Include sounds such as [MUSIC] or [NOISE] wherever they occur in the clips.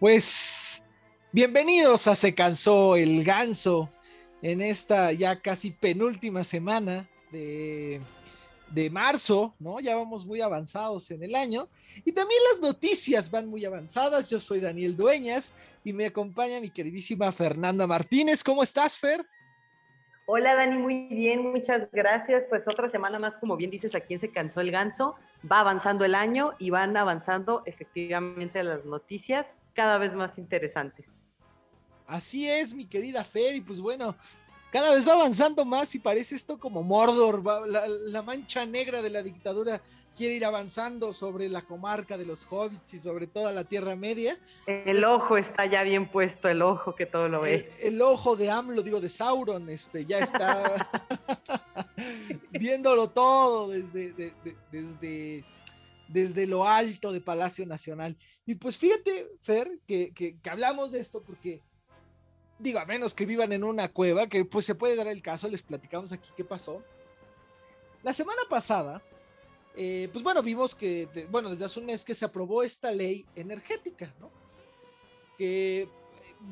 Pues bienvenidos a Se cansó el ganso en esta ya casi penúltima semana de, marzo, ¿no? Ya vamos muy avanzados en el año y también las noticias van muy avanzadas. Yo soy Daniel Dueñas y me acompaña mi queridísima Fernanda Martínez. ¿Cómo estás, Fer? Hola Dani, muy bien, muchas gracias. Pues otra semana más, como bien dices, a quién se cansó el ganso. Va avanzando el año y van avanzando efectivamente las noticias cada vez más interesantes. Así es, mi querida Fer, y pues bueno, cada vez va avanzando más y parece esto como Mordor, la mancha negra de la dictadura quiere ir avanzando sobre la comarca de los hobbits y sobre toda la Tierra Media. El ojo está ya bien puesto, el ojo que todo lo ve. El, ojo de AMLO, digo, de Sauron, este, ya está [LAUGHS] viéndolo todo desde, desde, desde lo alto de Palacio Nacional. Y pues fíjate, Fer, que, que, que hablamos de esto porque digo, a menos que vivan en una cueva, que pues se puede dar el caso, les platicamos aquí qué pasó. La semana pasada eh, pues bueno, vimos que, bueno, desde hace un mes que se aprobó esta ley energética, ¿no? Que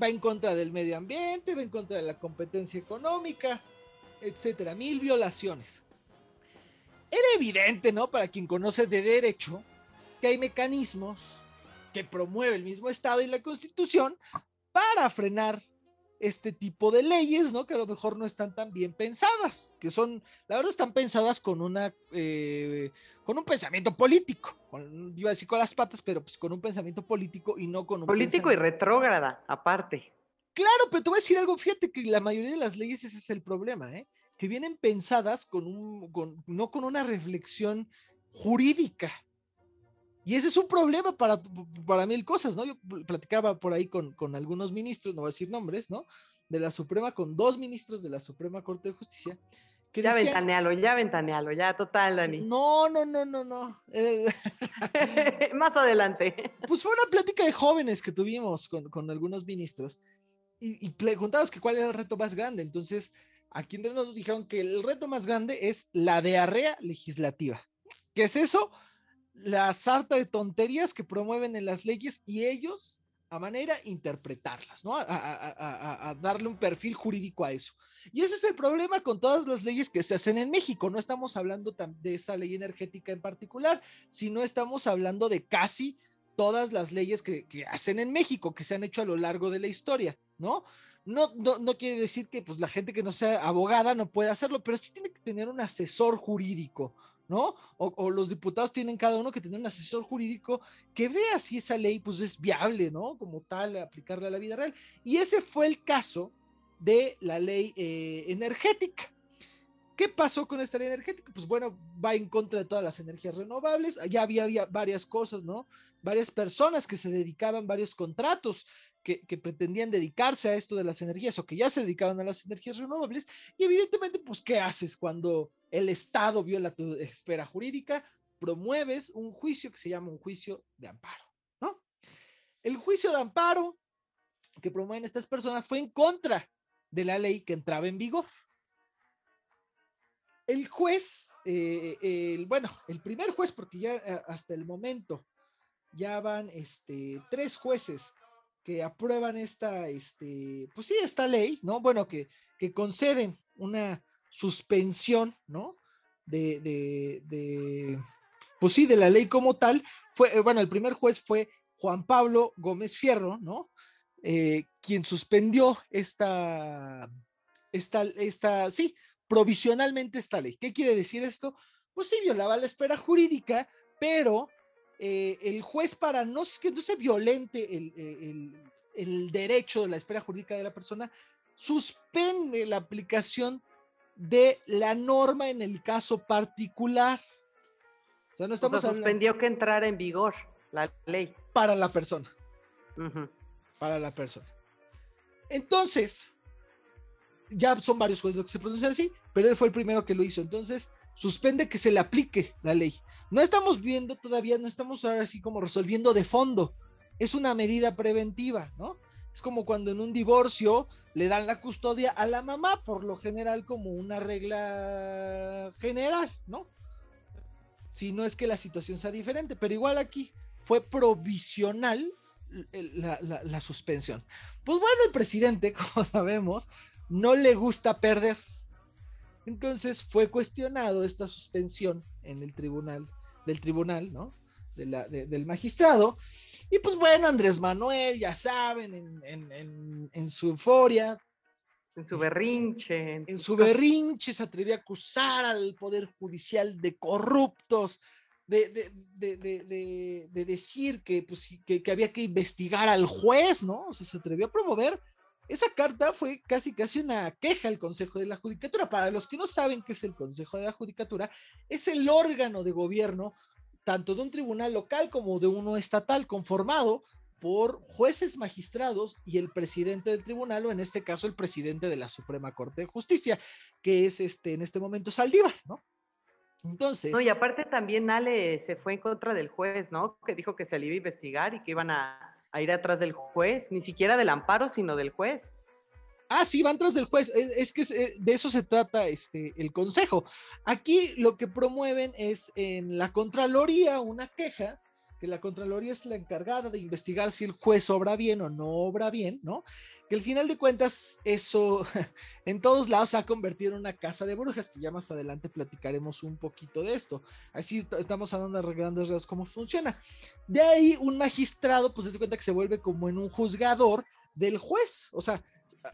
va en contra del medio ambiente, va en contra de la competencia económica, etcétera, mil violaciones. Era evidente, ¿no? Para quien conoce de derecho, que hay mecanismos que promueve el mismo Estado y la Constitución para frenar este tipo de leyes, ¿no? Que a lo mejor no están tan bien pensadas, que son, la verdad, están pensadas con una, eh, con un pensamiento político, iba a decir con las patas, pero pues con un pensamiento político y no con un político y retrógrada, aparte. Claro, pero te voy a decir algo, fíjate que la mayoría de las leyes ese es el problema, ¿eh? Que vienen pensadas con un, con, no con una reflexión jurídica, y ese es un problema para, para mil cosas, ¿no? Yo platicaba por ahí con, con algunos ministros, no voy a decir nombres, ¿no? De la Suprema, con dos ministros de la Suprema Corte de Justicia. Que ya ventanealo, ya ventanealo, ya total, Dani. No, no, no, no, no. Eh, [LAUGHS] Más adelante. Pues fue una plática de jóvenes que tuvimos con, con algunos ministros y, y preguntabas que cuál era el reto más grande. Entonces, aquí entre nos dijeron que el reto más grande es la diarrea legislativa. ¿Qué es eso? La sarta de tonterías que promueven en las leyes y ellos a manera interpretarlas, ¿no? A, darle un perfil jurídico a eso. Y ese es el problema con todas las leyes que se hacen en México. No estamos hablando de esa ley energética en particular, sino estamos hablando de casi todas las leyes que, hacen en México, que se han hecho a lo largo de la historia, ¿no? No, no, no quiere decir que pues, la gente que no sea abogada no pueda hacerlo, pero sí tiene que tener un asesor jurídico, ¿no? O, los diputados tienen cada uno que tener un asesor jurídico que vea si esa ley pues es viable, ¿no? Como tal, aplicarla a la vida real. Y ese fue el caso de la ley eh, energética. ¿Qué pasó con esta ley energética? Pues bueno, va en contra de todas las energías renovables. Ya había, varias cosas, ¿no? Varias personas que se dedicaban, varios contratos que, que, pretendían dedicarse a esto de las energías o que ya se dedicaban a las energías renovables. Y evidentemente, pues, ¿qué haces cuando el Estado viola tu esfera jurídica, promueves un juicio que se llama un juicio de amparo, ¿no? El juicio de amparo que promueven estas personas fue en contra de la ley que entraba en vigor. El juez, eh, el, bueno, el primer juez, porque ya eh, hasta el momento ya van este, tres jueces que aprueban esta, este, pues sí, esta ley, ¿no? Bueno, que, que conceden una suspensión, ¿no? De, de, pues sí, de la ley como tal. Fue, eh, bueno, el primer juez fue Juan Pablo Gómez Fierro, ¿no? Eh, quien suspendió esta, esta, esta, sí, provisionalmente esta ley. ¿Qué quiere decir esto? Pues sí, violaba la esfera jurídica, pero eh, el juez para no, que no se violente el, el, el, derecho de la esfera jurídica de la persona, suspende la aplicación de la norma en el caso particular. O sea, no estamos suspendió que entrara en vigor la ley. Para la persona. Para la persona. Entonces, ya son varios jueces los que se pronuncian así, pero él fue el primero que lo hizo. Entonces, suspende que se le aplique la ley. No estamos viendo todavía, no estamos ahora así como resolviendo de fondo. Es una medida preventiva, ¿no? Es como cuando en un divorcio le dan la custodia a la mamá, por lo general como una regla general, ¿no? Si no es que la situación sea diferente, pero igual aquí fue provisional la, suspensión. Pues bueno, el presidente, [LAUGHS] como sabemos, no le gusta perder. Entonces fue cuestionado esta suspensión en el tribunal, del tribunal, ¿no? Del magistrado. Y pues bueno, Andrés Manuel, ya saben, en, su euforia. En su berrinche. En, su, berrinche se atrevió a acusar al Poder Judicial de corruptos, de, de, decir que, pues, que, que, había que investigar al juez, ¿no? O sea, se atrevió a promover. Esa carta fue casi casi una queja al Consejo de la Judicatura. Para los que no saben qué es el Consejo de la Judicatura, es el órgano de gobierno tanto de un tribunal local como de uno estatal conformado por jueces magistrados y el presidente del tribunal, o en este caso el presidente de la Suprema Corte de Justicia, que es este en este momento Saldívar, ¿no? Entonces. No, y aparte también Ale se fue en contra del juez, ¿no? Que dijo que se iba a investigar y que iban a, ir atrás del juez, ni siquiera del amparo, sino del juez. Ah, sí, van tras del juez. Es, que eh, de eso se trata este, el consejo. Aquí lo que promueven es en la Contraloría una queja, que la Contraloría es la encargada de investigar si el juez obra bien o no obra bien, ¿no? que al final de cuentas eso [LAUGHS] en todos lados se ha convertido en una casa de brujas, que ya más adelante platicaremos un poquito de esto. Así estamos hablando de grandes rasgos cómo funciona. De ahí un magistrado pues se cuenta que se vuelve como en un juzgador del juez, o sea,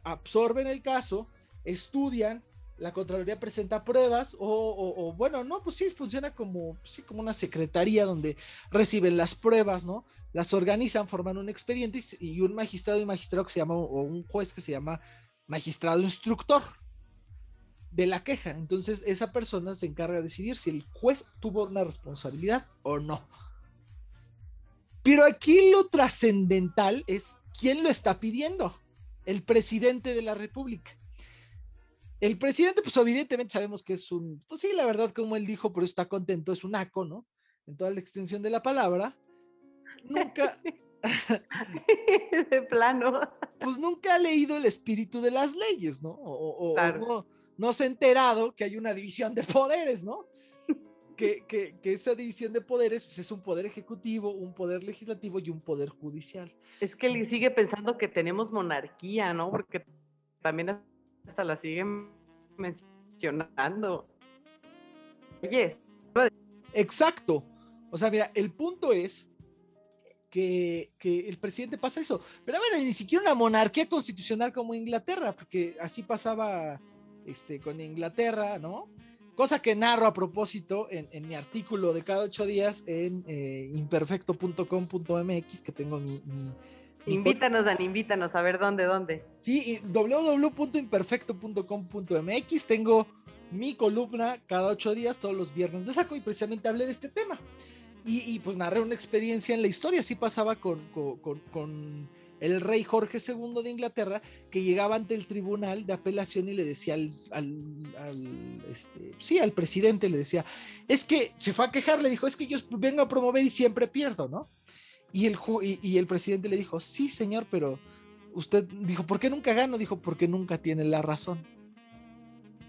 absorben el caso, estudian, la Contraloría presenta pruebas o, bueno, no, pues sí, funciona como, sí, como una secretaría donde reciben las pruebas, ¿no? las organizan, forman un expediente y un magistrado y magistrado que se llama, o un juez que se llama magistrado instructor de la queja. Entonces, esa persona se encarga de decidir si el juez tuvo una responsabilidad o no. Pero aquí lo trascendental es quién lo está pidiendo. El presidente de la República. El presidente, pues evidentemente sabemos que es un, pues sí, la verdad, como él dijo, pero está contento, es un aco, ¿no? En toda la extensión de la palabra nunca. [LAUGHS] de plano. Pues nunca ha leído el espíritu de las leyes, ¿no? O, no, se ha enterado que hay una división de poderes, ¿no? Que, que, esa división de poderes pues, es un poder ejecutivo, un poder legislativo y un poder judicial. Es que él sigue pensando que tenemos monarquía, ¿no? Porque también hasta la siguen mencionando. Oye. Exacto. O sea, mira, el punto es que, el presidente pasa eso. Pero bueno, ni siquiera una monarquía constitucional como Inglaterra, porque así pasaba este, con Inglaterra, ¿no? Cosa que narro a propósito en, mi artículo de cada ocho días en eh, imperfecto.com.mx, que tengo mi, Invítanos, Dan, invítanos a ver dónde, dónde. Sí, www.imperfecto.com.mx tengo mi columna cada ocho días, todos los viernes de saco, y precisamente hablé de este tema. Y, pues narré una experiencia en la historia, así pasaba con, con, el rey Jorge II de Inglaterra, que llegaba ante el tribunal de apelación y le decía al, al, este, sí, al presidente, le decía, es que se fue a quejar, le dijo, es que yo vengo a promover y siempre pierdo, ¿no? Y el, y, el presidente le dijo, sí, señor, pero usted dijo, ¿por qué nunca gano? Dijo, porque nunca tiene la razón.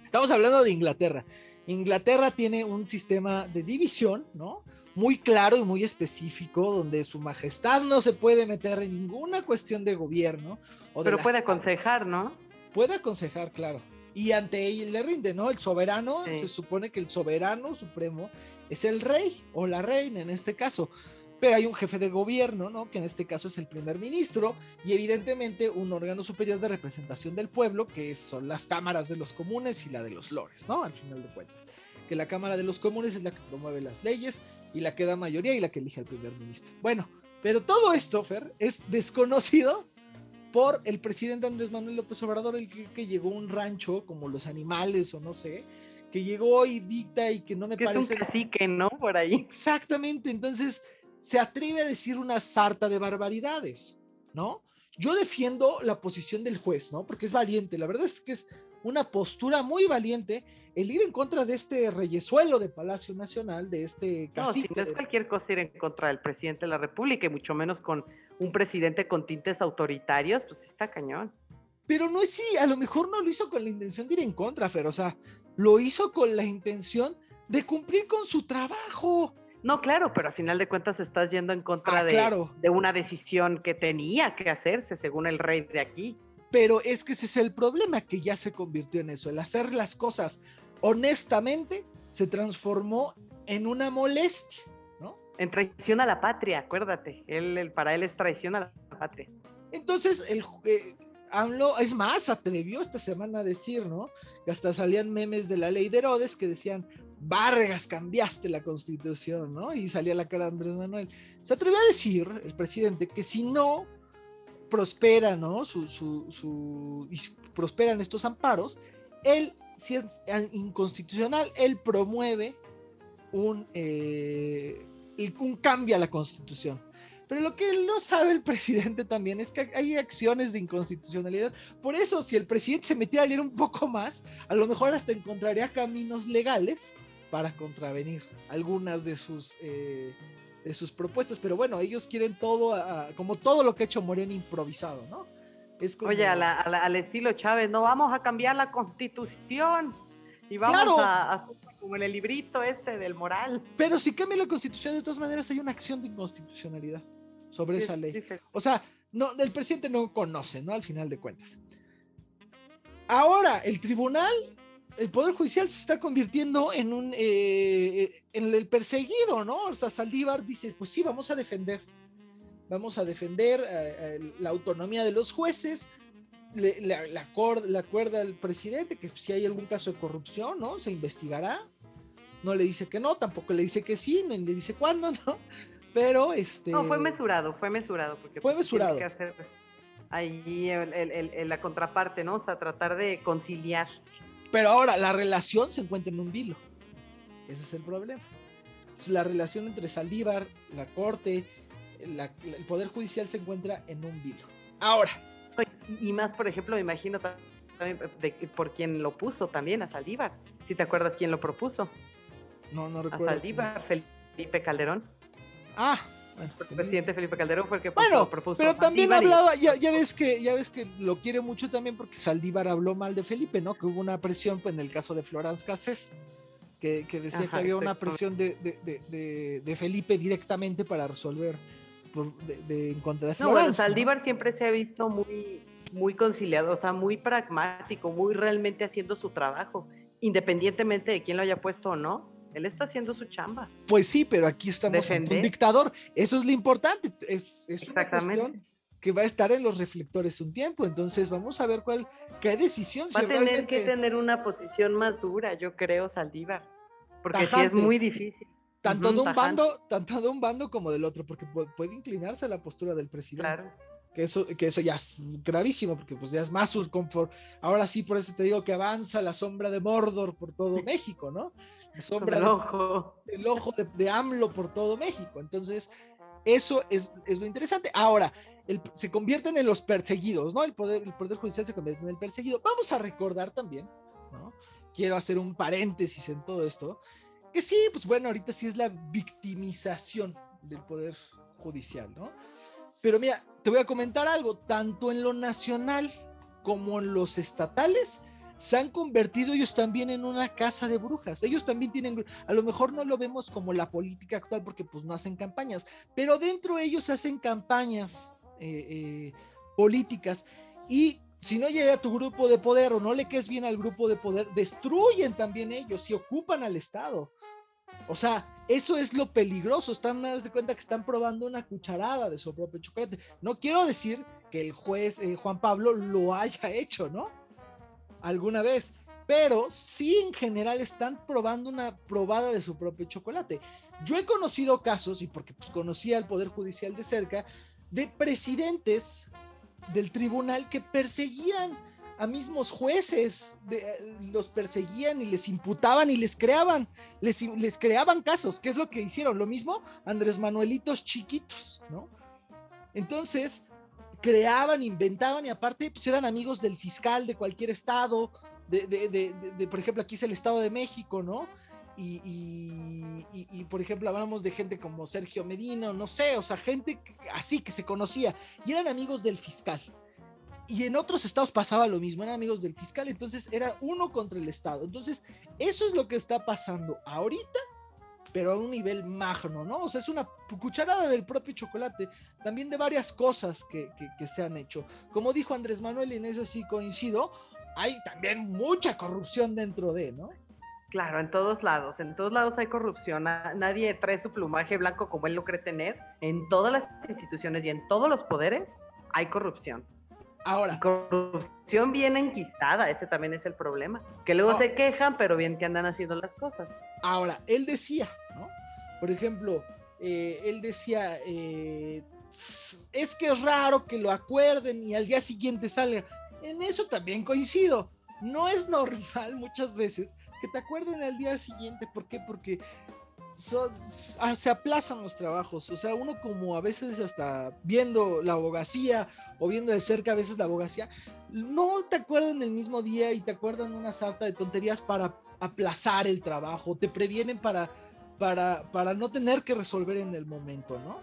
Estamos hablando de Inglaterra. Inglaterra tiene un sistema de división, ¿no? Muy claro y muy específico, donde su majestad no se puede meter en ninguna cuestión de gobierno. Pero puede aconsejar, ¿no? Puede aconsejar, claro. Y ante ella le rinde, ¿no? El soberano, se supone que el soberano supremo es el rey o la reina en este caso. Pero hay un jefe de gobierno, ¿no? Que en este caso es el primer ministro y evidentemente un órgano superior de representación del pueblo, que son las cámaras de los comunes y la de los lores, ¿no? Al final de cuentas que la Cámara de los Comunes es la que promueve las leyes y la que da mayoría y la que elige al primer ministro. Bueno, pero todo esto, Fer, es desconocido por el presidente Andrés Manuel López Obrador, el que, llegó a un rancho como los animales o no sé, que llegó y dicta y que no me parece... Es un cacique, ¿no? Por ahí. Exactamente, entonces se atreve a decir una sarta de barbaridades, ¿no? Yo defiendo la posición del juez, ¿no? Porque es valiente, la verdad es que es una postura muy valiente el ir en contra de este reyesuelo de Palacio Nacional, de este cacique. No, si no es cualquier cosa ir en contra del presidente de la República y mucho menos con un presidente con tintes autoritarios, pues está cañón. Pero no es sí, a lo mejor no lo hizo con la intención de ir en contra, Fer, o sea, lo hizo con la intención de cumplir con su trabajo. No, claro, pero a final de cuentas estás yendo en contra Ah, de, claro. de una decisión que tenía que hacerse según el rey de aquí. Pero es que ese es el problema, que ya se convirtió en eso. El hacer las cosas honestamente se transformó en una molestia, ¿no? En traición a la patria, acuérdate. Él, él- para él es traición a la patria. Entonces, el, eh, AMLO, es más, atrevió esta semana a decir, ¿no? Que hasta salían memes de la ley de Herodes que decían, Vargas, cambiaste la constitución, ¿no? Y salía la cara de Andrés Manuel. Se atrevió a decir, el presidente, que si no prospera, ¿no? Su, su, prosperan estos amparos, él, si es eh, inconstitucional, él promueve un, eh, un cambio a la constitución. Pero lo que no sabe el [LAUGHS] presidente también es que hay acciones de inconstitucionalidad. Por eso, si el presidente se metiera a leer un poco más, a lo mejor hasta encontraría caminos legales para contravenir algunas de sus, eh, de sus propuestas. Pero bueno, ellos quieren todo, a- como todo lo que ha hecho Morena improvisado, ¿no? Es como... Oye, a la- a la- al estilo Chávez, no vamos a cambiar la constitución y vamos Claro. a, a hacer como en el librito este del moral. Pero si cambia la constitución, de todas maneras hay una acción de inconstitucionalidad sobre esa ley. sí, sí. O sea, no, el presidente no conoce, ¿no? Al final de cuentas. Ahora, el tribunal, el Poder Judicial se está convirtiendo en un, eh, en el perseguido, ¿no? O sea, Saldívar dice, pues sí, vamos a defender, vamos a defender eh, eh, la autonomía de los jueces, le, le- le acor- le acuerda al presidente que si hay algún caso de corrupción, ¿no? Se investigará. No le dice que no, tampoco le dice que sí, ni le dice cuándo, [LAUGHS] ¿no? Pero este... No, fue mesurado, fue mesurado. Porque Fue pues, tiene mesurado. que hacer el- el- el- la contraparte, ¿no? O sea, tratar de conciliar. Pero ahora la relación se encuentra en un vilo. Ese es el problema. La relación entre Saldívar, la corte, la- el poder judicial se encuentra en un vilo. Ahora, Y, más, por ejemplo, me imagino ta- también de, por quien lo puso también, a Saldívar. Si te acuerdas quién lo propuso. no, no A recuerdo. Saldívar, Felipe Calderón. Ah, bueno, El presidente Felipe Calderón fue el que Bueno, propuso pero a también Saldívar y- hablaba, ya, ya ves que, ya ves que lo quiere mucho también porque Saldívar habló mal de Felipe, ¿no? Que hubo una presión pues, en el caso de Florence Cassés, que, que decía que había una presión de, de- de- Felipe directamente para resolver por- de, de- en contra de No. Saldívar siempre se ha visto muy, muy conciliado, o sea, muy pragmático, muy realmente haciendo su trabajo, independientemente de quién lo haya puesto o no. Él está haciendo su chamba. Pues sí, pero aquí estamos un dictador. Eso es lo importante. Es, es una Exactamente. cuestión que va a estar en los reflectores un tiempo. Entonces vamos a ver cuál, qué decisión Va si a tener realmente- que tener una posición más dura, yo creo, Saldívar. Porque sí Tajante. es muy difícil. tanto de un tajante. bando, tanto de un bando como del otro, porque pu- puede inclinarse a la postura del presidente. Claro. Que eso, que eso ya es gravísimo, porque pues ya es más un confort. Ahora sí, por eso te digo que avanza la sombra de Mordor por todo [LAUGHS] México, ¿no? La sombra el de- ojo. el ojo de, de AMLO por todo México. Entonces, eso es, es lo interesante. Ahora, se convierten en los perseguidos, ¿no? El poder, el poder judicial se convierte en el perseguido. Vamos a recordar también, ¿no? Quiero hacer un paréntesis en todo esto, que sí, pues bueno, ahorita sí es la victimización del poder judicial, ¿no? Pero mira, te voy a comentar algo, tanto en lo nacional como en los estatales, se han convertido ellos también en una casa de brujas. Ellos también tienen, a lo mejor no lo vemos como la política actual porque pues no hacen campañas, pero dentro de ellos hacen campañas eh, eh, políticas y si no llega a tu grupo de poder o no le quedes bien al grupo de poder, destruyen también ellos y ocupan al Estado. O sea, eso es lo peligroso. Están más de cuenta que están probando una cucharada de su propio chocolate. No quiero decir que el juez eh, Juan Pablo lo haya [LAUGHS] hecho, ¿no? Alguna vez. Pero sí en general están probando una probada de su propio chocolate. Yo he conocido casos, y porque pues, conocía al Poder Judicial de cerca, de presidentes del tribunal que perseguían a mismos jueces, de- eh, los perseguían y les imputaban y les creaban, les, les creaban casos, ¿qué es lo que hicieron? Lo mismo Andrés Manuelitos chiquitos, ¿no? Entonces, creaban, inventaban y aparte pues eran amigos del fiscal de cualquier estado, de- de- de- de, por ejemplo, aquí es el Estado de México, ¿no? Y, por ejemplo, hablamos de gente como Sergio Medina, no sé, o sea, gente así que se conocía y eran amigos del fiscal. Y en otros estados pasaba lo mismo, eran amigos del fiscal, entonces era uno contra el Estado. Entonces, eso es lo que está pasando ahorita pero a un nivel magno, ¿no? O sea, es una cucharada del propio chocolate, también de varias cosas que, que, se han hecho. Como dijo Andrés Manuel, y en eso sí coincido, hay también mucha corrupción dentro de, ¿no? Claro, en todos lados, en todos lados hay corrupción. Nadie trae su plumaje blanco como él lo cree tener. En todas las instituciones y en todos los poderes hay corrupción. Ahora. corrupción bien enquistada, ese también es el problema. Que luego se quejan, pero bien que andan haciendo las cosas. Ahora, él decía, ¿no? Por ejemplo, eh, él decía, eh, es que es raro que lo acuerden y al día siguiente salga. En eso también coincido. No es normal [LAUGHS] muchas veces que te acuerden al día siguiente. ¿Por qué? Porque Ah, se aplazan los trabajos. O sea, uno como a veces hasta viendo la abogacía o viendo de cerca a veces la abogacía, no te acuerdan el mismo día y te acuerdan una sarta de tonterías para aplazar el trabajo, te previenen para, para, para no tener que resolver en el momento, ¿no?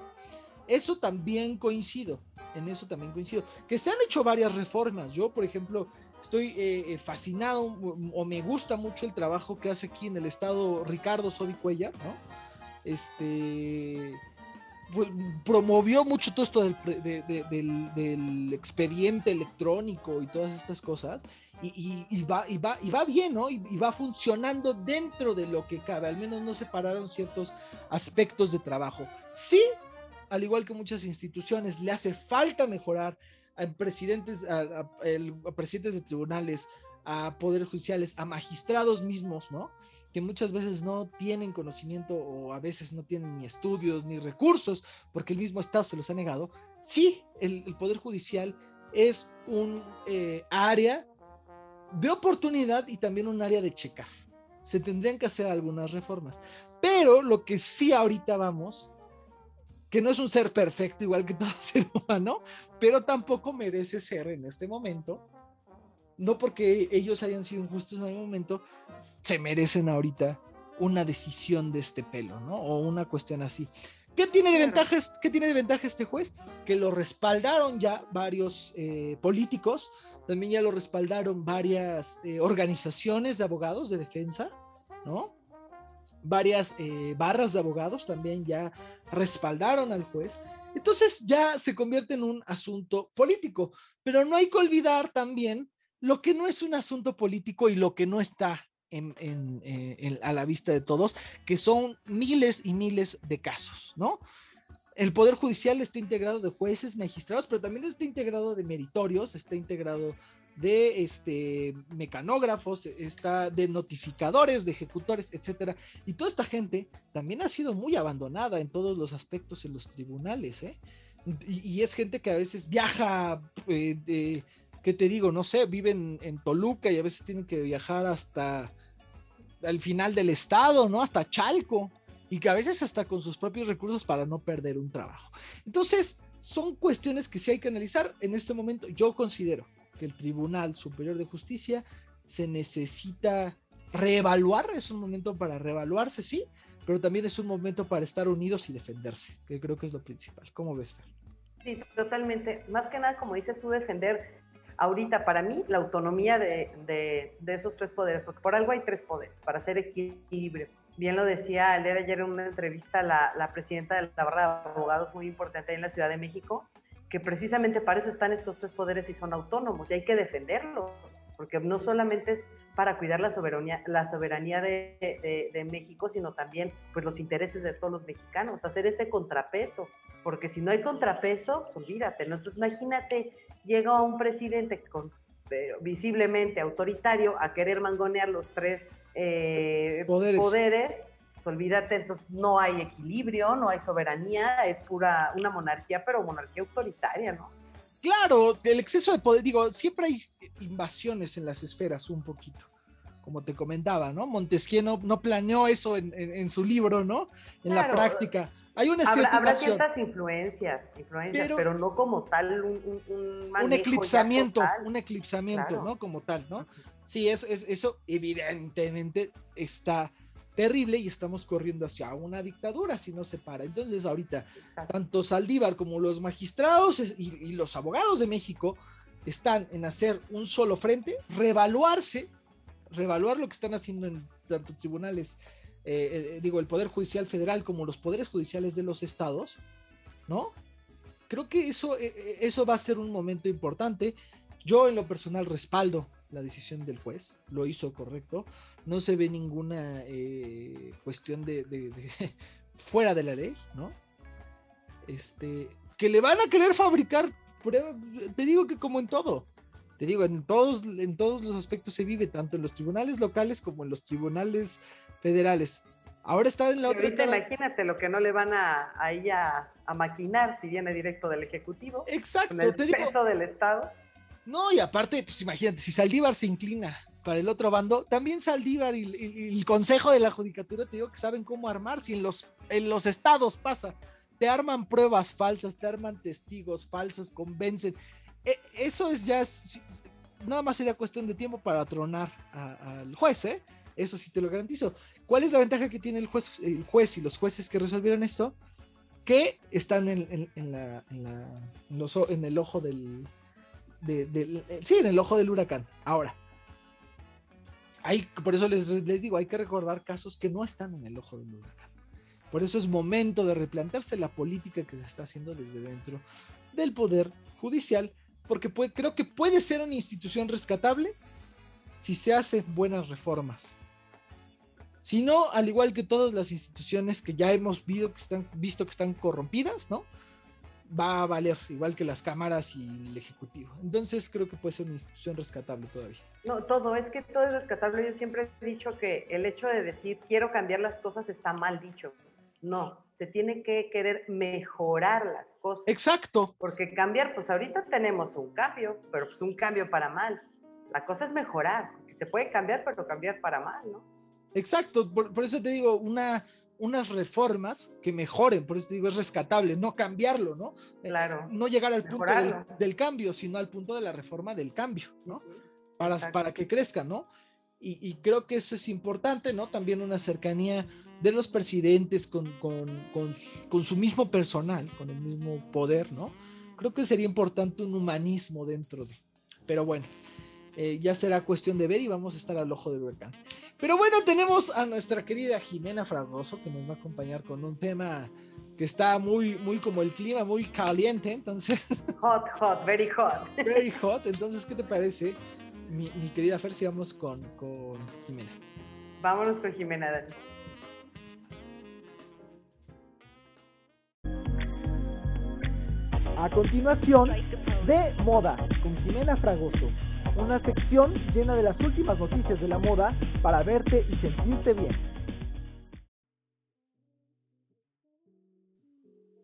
Eso también coincido, en eso también coincido. Que se han hecho varias reformas. Yo, por ejemplo, estoy eh, eh, fascinado o me gusta mucho el trabajo que hace aquí en el estado Ricardo Sodicuella, ¿no? Este pues, promovió mucho todo esto del, expediente electrónico y todas estas cosas. Y, va, y, va, y va bien, ¿no? Y, va funcionando dentro de lo que cabe. Al menos no separaron ciertos aspectos de trabajo. Sí, al igual que muchas instituciones, le hace falta mejorar a presidentes, a, presidentes de tribunales, a poderes judiciales, a magistrados mismos, ¿no? que muchas veces no tienen conocimiento o a veces no tienen ni estudios ni recursos porque el mismo Estado se los ha negado, sí, el, Poder Judicial es un eh, área de oportunidad y también un área de checar. Se tendrían que hacer algunas reformas. Pero lo que sí ahorita vamos que no es un ser perfecto igual que [LAUGHS] todo ser humano, pero tampoco merece ser en este momento. No porque ellos hayan sido injustos en algún momento, se merecen ahorita una decisión de este pelo, ¿no? O una cuestión así. ¿Qué tiene de ventajas, ¿qué tiene de ventaja este juez? Que lo respaldaron ya varios eh, políticos, también ya lo respaldaron varias eh, organizaciones de abogados de defensa, ¿no? Varias eh, barras de abogados también ya respaldaron al juez. Entonces ya se convierte en un asunto político, pero no hay que olvidar también lo que no es un asunto político y lo que no está eh, a la vista de todos, que son miles y miles de casos, ¿no? El Poder Judicial está integrado de jueces, magistrados, pero también está integrado de meritorios, está integrado de este, mecanógrafos, está de notificadores, de ejecutores, etcétera. Y toda esta gente también ha sido muy abandonada en todos los aspectos en los tribunales, ¿eh? Y, es gente que a veces viaja, eh, de, ¿qué te digo? No sé, viven en Toluca y a veces tienen que viajar hasta el final del estado, ¿no? Hasta Chalco. Y que a veces hasta con sus propios recursos para no perder un trabajo. Entonces, son cuestiones que sí hay que analizar. En este momento, yo considero el Tribunal Superior de Justicia se necesita reevaluar, es un momento para reevaluarse, sí, pero también es un momento para estar unidos y defenderse, que creo que es lo principal. ¿Cómo ves, Fer? Sí, totalmente. Más que nada, como dices tú, defender ahorita para mí la autonomía de, de, esos tres poderes, porque por algo hay tres poderes, para hacer equilibrio. Bien lo decía el ayer en una entrevista la, la presidenta de la barra de abogados muy importante en la Ciudad de México, que precisamente para eso están estos tres poderes y son autónomos y hay que defenderlos, porque no solamente es para cuidar la soberanía, la soberanía de, de, México, sino también pues, los intereses de todos los mexicanos, hacer ese contrapeso, porque si no hay contrapeso, pues, olvídate, ¿no? Entonces imagínate, llega un presidente con, visiblemente autoritario a querer mangonear los tres eh, poderes pues, olvídate, entonces no hay equilibrio, no hay soberanía, es pura una monarquía, pero monarquía autoritaria, ¿no? Claro, el exceso de poder, digo, siempre hay invasiones en las esferas un poquito, como te comentaba, ¿no? Montesquieu no, planeó eso en, su libro, ¿no? En la práctica. Hay una habrá, ciertas influencias, influencias pero, no como tal un, un, eclipsamiento, un eclipsamiento, ¿no? Como tal, ¿no? Sí, es, eso evidentemente está terrible y estamos corriendo hacia una dictadura si no se para. Entonces ahorita, tanto Saldívar como los magistrados y, los abogados de México están en hacer un solo frente, revaluarse, revaluar lo que están haciendo en tanto tribunales eh, digo, el Poder Judicial Federal como los poderes judiciales de los estados, ¿no? Creo que eso, eso va a ser un momento importante. Yo en lo personal respaldo la decisión del juez, lo hizo correcto, no se ve ninguna cuestión de, [LAUGHS] fuera de la ley, ¿no? Este, que le van a querer fabricar te digo que como en todo, te digo, en todos, en todos los aspectos se vive, tanto en los tribunales locales como en los tribunales federales. Ahora está en la otra. Ahorita imagínate lo que no le van a, ahí a, maquinar si viene directo del Ejecutivo. Exacto. Con el peso del Estado. No, y aparte, pues imagínate, si Saldívar se inclina para el otro bando, también Saldívar y, el Consejo de la Judicatura, te digo que saben cómo armar, si en los, en los estados pasa te arman pruebas falsas, te arman testigos falsos, convencen. E, eso es ya, nada más sería cuestión de tiempo para tronar al juez, ¿eh? Eso sí te lo garantizo. ¿Cuál es la ventaja que tiene el juez, el juez y los jueces que resolvieron esto? Que están en, la, en, el ojo del, sí, en el ojo del huracán. Ahora, hay, por eso les, les digo, hay que recordar casos que no están en el ojo del huracán. Por eso es momento de replantearse la política que se está haciendo desde dentro del Poder Judicial, porque creo que puede ser una institución rescatable si se hacen buenas reformas. Si no, al igual que todas las instituciones que ya hemos visto que están, visto que están corrompidas, ¿no? Va a valer, igual que las cámaras y el Ejecutivo. Entonces creo que puede ser una institución rescatable todavía. No, todo, es que todo es rescatable. Yo siempre he dicho que el hecho de decir quiero cambiar las cosas está mal dicho. No, se tiene que querer mejorar las cosas. Exacto. Porque cambiar, pues ahorita tenemos un cambio, pero pues un cambio para mal. La cosa es mejorar. Se puede cambiar, pero cambiar para mal, ¿no? Exacto. Por, eso te digo, una, unas reformas que mejoren, por eso te digo, es rescatable, no cambiarlo, ¿no? Eh, claro. no llegar al punto del, cambio, sino al punto de la reforma del cambio, ¿no? Para, para que crezca, ¿no? Y, y, creo que eso es importante, ¿no? También una cercanía de los presidentes con, su, mismo personal, con el mismo poder, ¿no? Creo que sería importante un humanismo dentro de... Pero bueno, eh, ya será cuestión de ver y vamos a estar al ojo del huracán. Pero bueno, tenemos a nuestra querida Jimena Fragoso que nos va a acompañar con un tema que está muy, muy como el clima, muy caliente, entonces... [LAUGHS] Hot, hot, very hot. Very hot, entonces, ¿qué te parece, mi, querida Fer, si vamos con, con Jimena? Vámonos con Jimena, Dani. A continuación, de moda con Jimena Fragoso, una sección llena de las últimas noticias de la moda para verte y sentirte bien.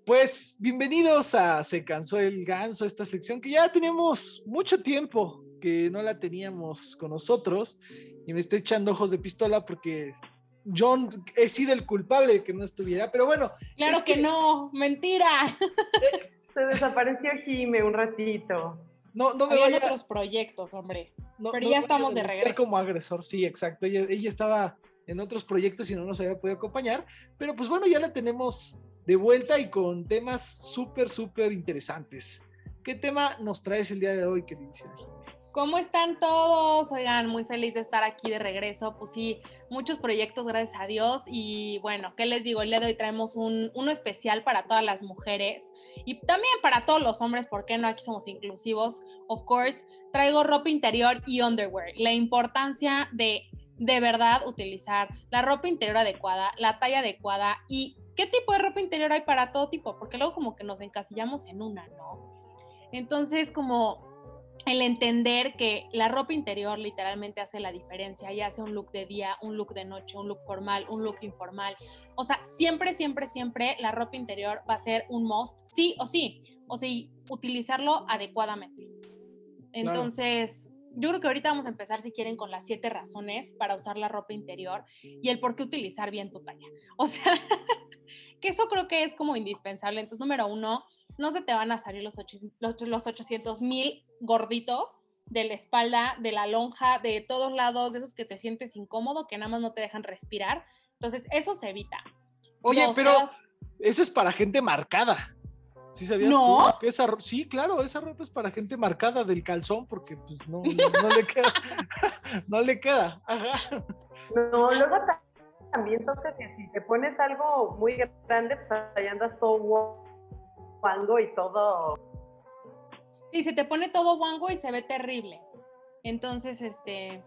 Pues bienvenidos a Se cansó el ganso, esta sección que ya tenemos mucho tiempo que no la teníamos con nosotros y me estoy echando ojos de pistola porque John he sido el culpable de que no estuviera, pero bueno. Claro que, no, mentira. [LAUGHS] Eh, se desapareció Jime un ratito. No, no me Habían otros proyectos, hombre. Pero ya estamos de regreso. Como agresor, sí, exacto. Ella, estaba en otros proyectos y no nos había podido acompañar. Pero pues bueno, ya la tenemos de vuelta y con temas súper, súper interesantes. ¿Qué tema nos traes el día de hoy, querida? ¿Cómo están todos? Oigan, muy feliz de estar aquí de regreso. Pues sí, muchos proyectos, gracias a Dios. Y bueno, ¿qué les digo? El día de hoy traemos un, uno especial para todas las mujeres y también para todos los hombres, ¿por qué no? Aquí somos inclusivos. Of course, traigo ropa interior y underwear. La importancia de de verdad utilizar la ropa interior adecuada, la talla adecuada y qué tipo de ropa interior hay para todo tipo, porque luego como que nos encasillamos en una, ¿no? Entonces, como el entender que la ropa interior literalmente hace la diferencia, ya sea un look de día, un look de noche, un look formal, un look informal. O sea, siempre, siempre, siempre la ropa interior va a ser un must, sí o sí, o sí, utilizarlo adecuadamente. Entonces, yo creo que ahorita vamos a empezar, si quieren, con las siete razones para usar la ropa interior y el por qué utilizar bien tu talla. [LAUGHS] O sea, que eso creo que es como indispensable. Entonces, número uno, no se te van a salir los, los 800 mil gorditos de la espalda, de la lonja, de todos lados, de esos que te sientes incómodo, que nada más no te dejan respirar. Entonces, eso se evita. Oye, pero eso es para gente marcada. ¿Sí sabías no. que esa, sí, claro, esa ropa es para gente marcada del calzón porque pues no, no, le queda. no le queda. [LAUGHS] No, luego también entonces que si te pones algo muy grande, pues ahí andas todo guango y todo. Sí, se te pone todo guango y se ve terrible. Entonces, este,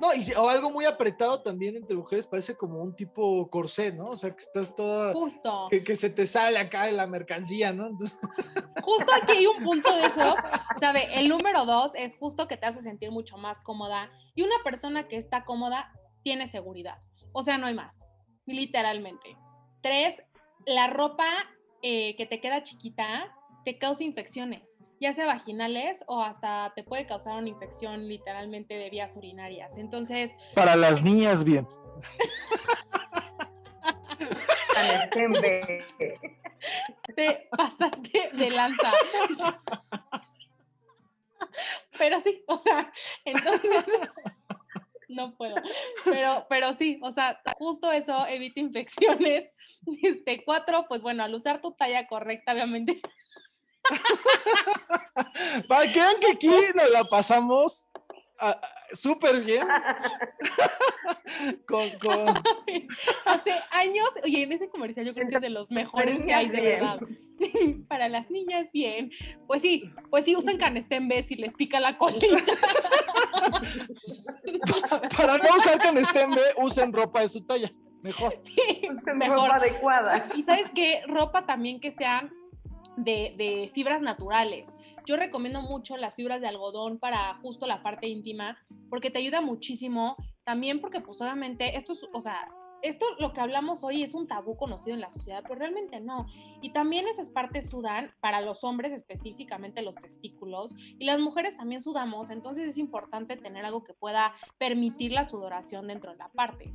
no, y, o algo muy apretado también entre mujeres parece como un tipo corsé, ¿no? O sea, que estás toda... Justo. Que, se te sale acá de la mercancía, ¿no? [LAUGHS] Justo aquí hay un punto de esos, ¿sabe? El número dos es justo que te hace sentir mucho más cómoda y una persona que está cómoda tiene seguridad. O sea, no hay más, literalmente. Tres, la ropa eh, que te queda chiquita te causa infecciones ya sea vaginales o hasta te puede causar una infección literalmente de vías urinarias. Entonces... Para las niñas, bien. [LAUGHS] te pasaste de lanza. Pero sí, o sea, entonces [LAUGHS] no puedo. Pero, pero sí, o sea, justo eso evita infecciones. Este, cuatro, pues bueno, al usar tu talla correcta, obviamente Para que vean que aquí nos la pasamos ah, súper bien. [LAUGHS] Hace años, oye, en ese comercial yo creo que es de los mejores que hay de verdad. [LAUGHS] Para las niñas, bien. Pues sí, pues sí, usan canestembe si les pica la colita. [LAUGHS] Para no usar canestembe, usen ropa de su talla. Mejor. Sí, mejor. Ropa adecuada. Y sabes qué, ropa también que sea de, fibras naturales. Yo recomiendo mucho las fibras de algodón para justo la parte íntima, porque te ayuda muchísimo. También porque, pues obviamente, esto es, o sea, esto lo que hablamos hoy es un tabú conocido en la sociedad, pero realmente no. Y también esas partes sudan para los hombres específicamente los testículos y las mujeres también sudamos, entonces es importante tener algo que pueda permitir la sudoración dentro de la parte.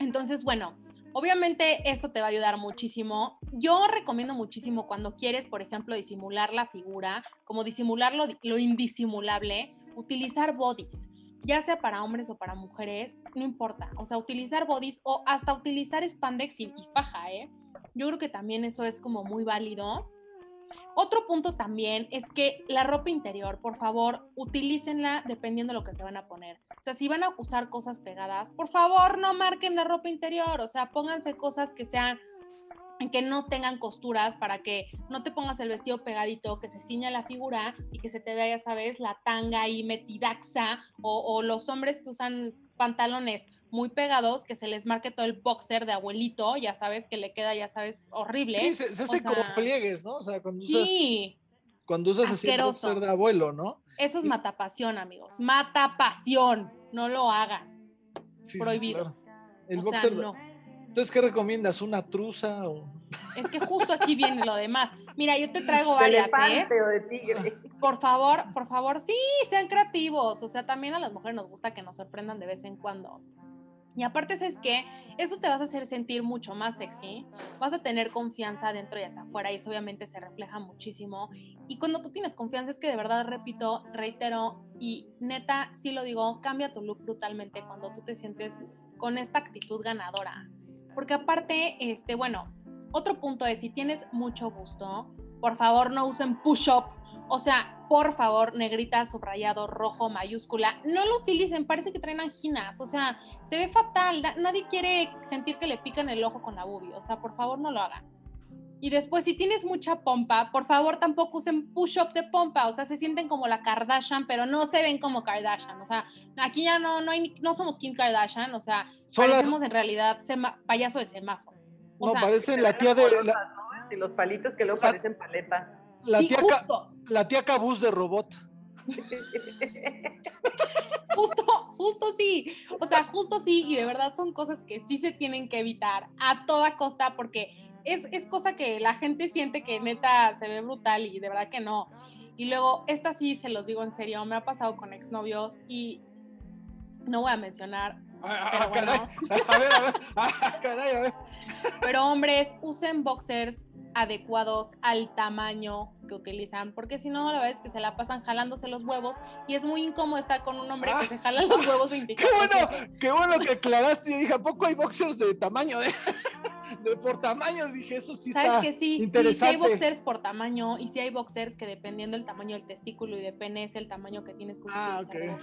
Entonces, bueno, Obviamente eso te va a ayudar muchísimo. Yo recomiendo muchísimo cuando quieres, por ejemplo, disimular la figura, como disimular lo, indisimulable, utilizar bodies, ya sea para hombres o para mujeres, no importa. O sea, utilizar bodies o hasta utilizar spandex y, y faja, ¿eh? Yo creo que también eso es como muy válido otro punto también es que la ropa interior, por favor, utilícenla dependiendo de lo que se van a poner. O sea, si van a usar cosas pegadas, por favor, no marquen la ropa interior. O sea, pónganse cosas que sean que no tengan costuras para que no te pongas el vestido pegadito, que se ciña la figura y que se te vea, ya sabes, la tanga ahí metidaxa o, o los hombres que usan pantalones muy pegados, que se les marque todo el boxer de abuelito, ya sabes que le queda, ya sabes, horrible. Sí, se, hace como pliegues, ¿no? O sea, cuando usas, sí, cuando usas así el boxer de abuelo, ¿no? Eso es matapasión, amigos. Matapasión. No lo hagan. Prohibido. El boxer. no. Entonces, ¿qué recomiendas? ¿Una truza o...? Es que justo aquí viene lo demás. Mira, yo te traigo varias, ¿eh? o de tigre. [LAUGHS] Por favor, por favor, sí, sean creativos. O sea, también a las mujeres nos gusta que nos sorprendan de vez en cuando. Y aparte es que eso te vas a hacer sentir mucho más sexy, vas a tener confianza dentro y hacia afuera y eso obviamente se refleja muchísimo. Y cuando tú tienes confianza es que de verdad, repito, reitero y neta, sí lo digo, cambia tu look brutalmente cuando tú te sientes con esta actitud ganadora. Porque aparte, este, bueno, otro punto es si tienes mucho gusto, por favor no usen push-up o sea, por favor, negrita, subrayado, rojo, mayúscula, no lo utilicen, parece que traen anginas, o sea, se ve fatal, nadie quiere sentir que le pican el ojo con la bubi, o sea, por favor no lo hagan. Y después, si tienes mucha pompa, por favor tampoco usen push-up de pompa, o sea, se sienten como la Kardashian, pero no se ven como Kardashian, o sea, aquí ya no, no, hay, no somos Kim Kardashian, o sea, parecemos en realidad payaso de semáforo. no, parecen la tía de... Y los palitos que luego parecen paletas. La, tía la tía Cabuz de robot. justo, justo sí. O sea, justo sí. Y de verdad son cosas que sí se tienen que evitar a toda costa porque es, es cosa que la gente siente que neta se ve brutal y de verdad que no. Y luego, esta sí se los digo en serio, me ha pasado con exnovios y no voy a mencionar. Ah, pero bueno. [LAUGHS] A ver, a ver. Ah, caray, a ver. Pero hombres, usen boxers adecuados al tamaño que utilizan, porque si no, la verdad es que se la pasan jalándose los huevos y es muy incómodo estar con un hombre que ah. se jala los huevos 24 [LAUGHS] Qué bueno, qué bueno que aclaraste. y dije, ¿a poco hay boxers de tamaño? De, de por tamaños? Dije, eso sí ¿Sabes está que sí? interesante. Sí, hay boxers por tamaño y sí hay boxers que dependiendo del tamaño del testículo y de pene es el tamaño que tienes que ah, utilizar.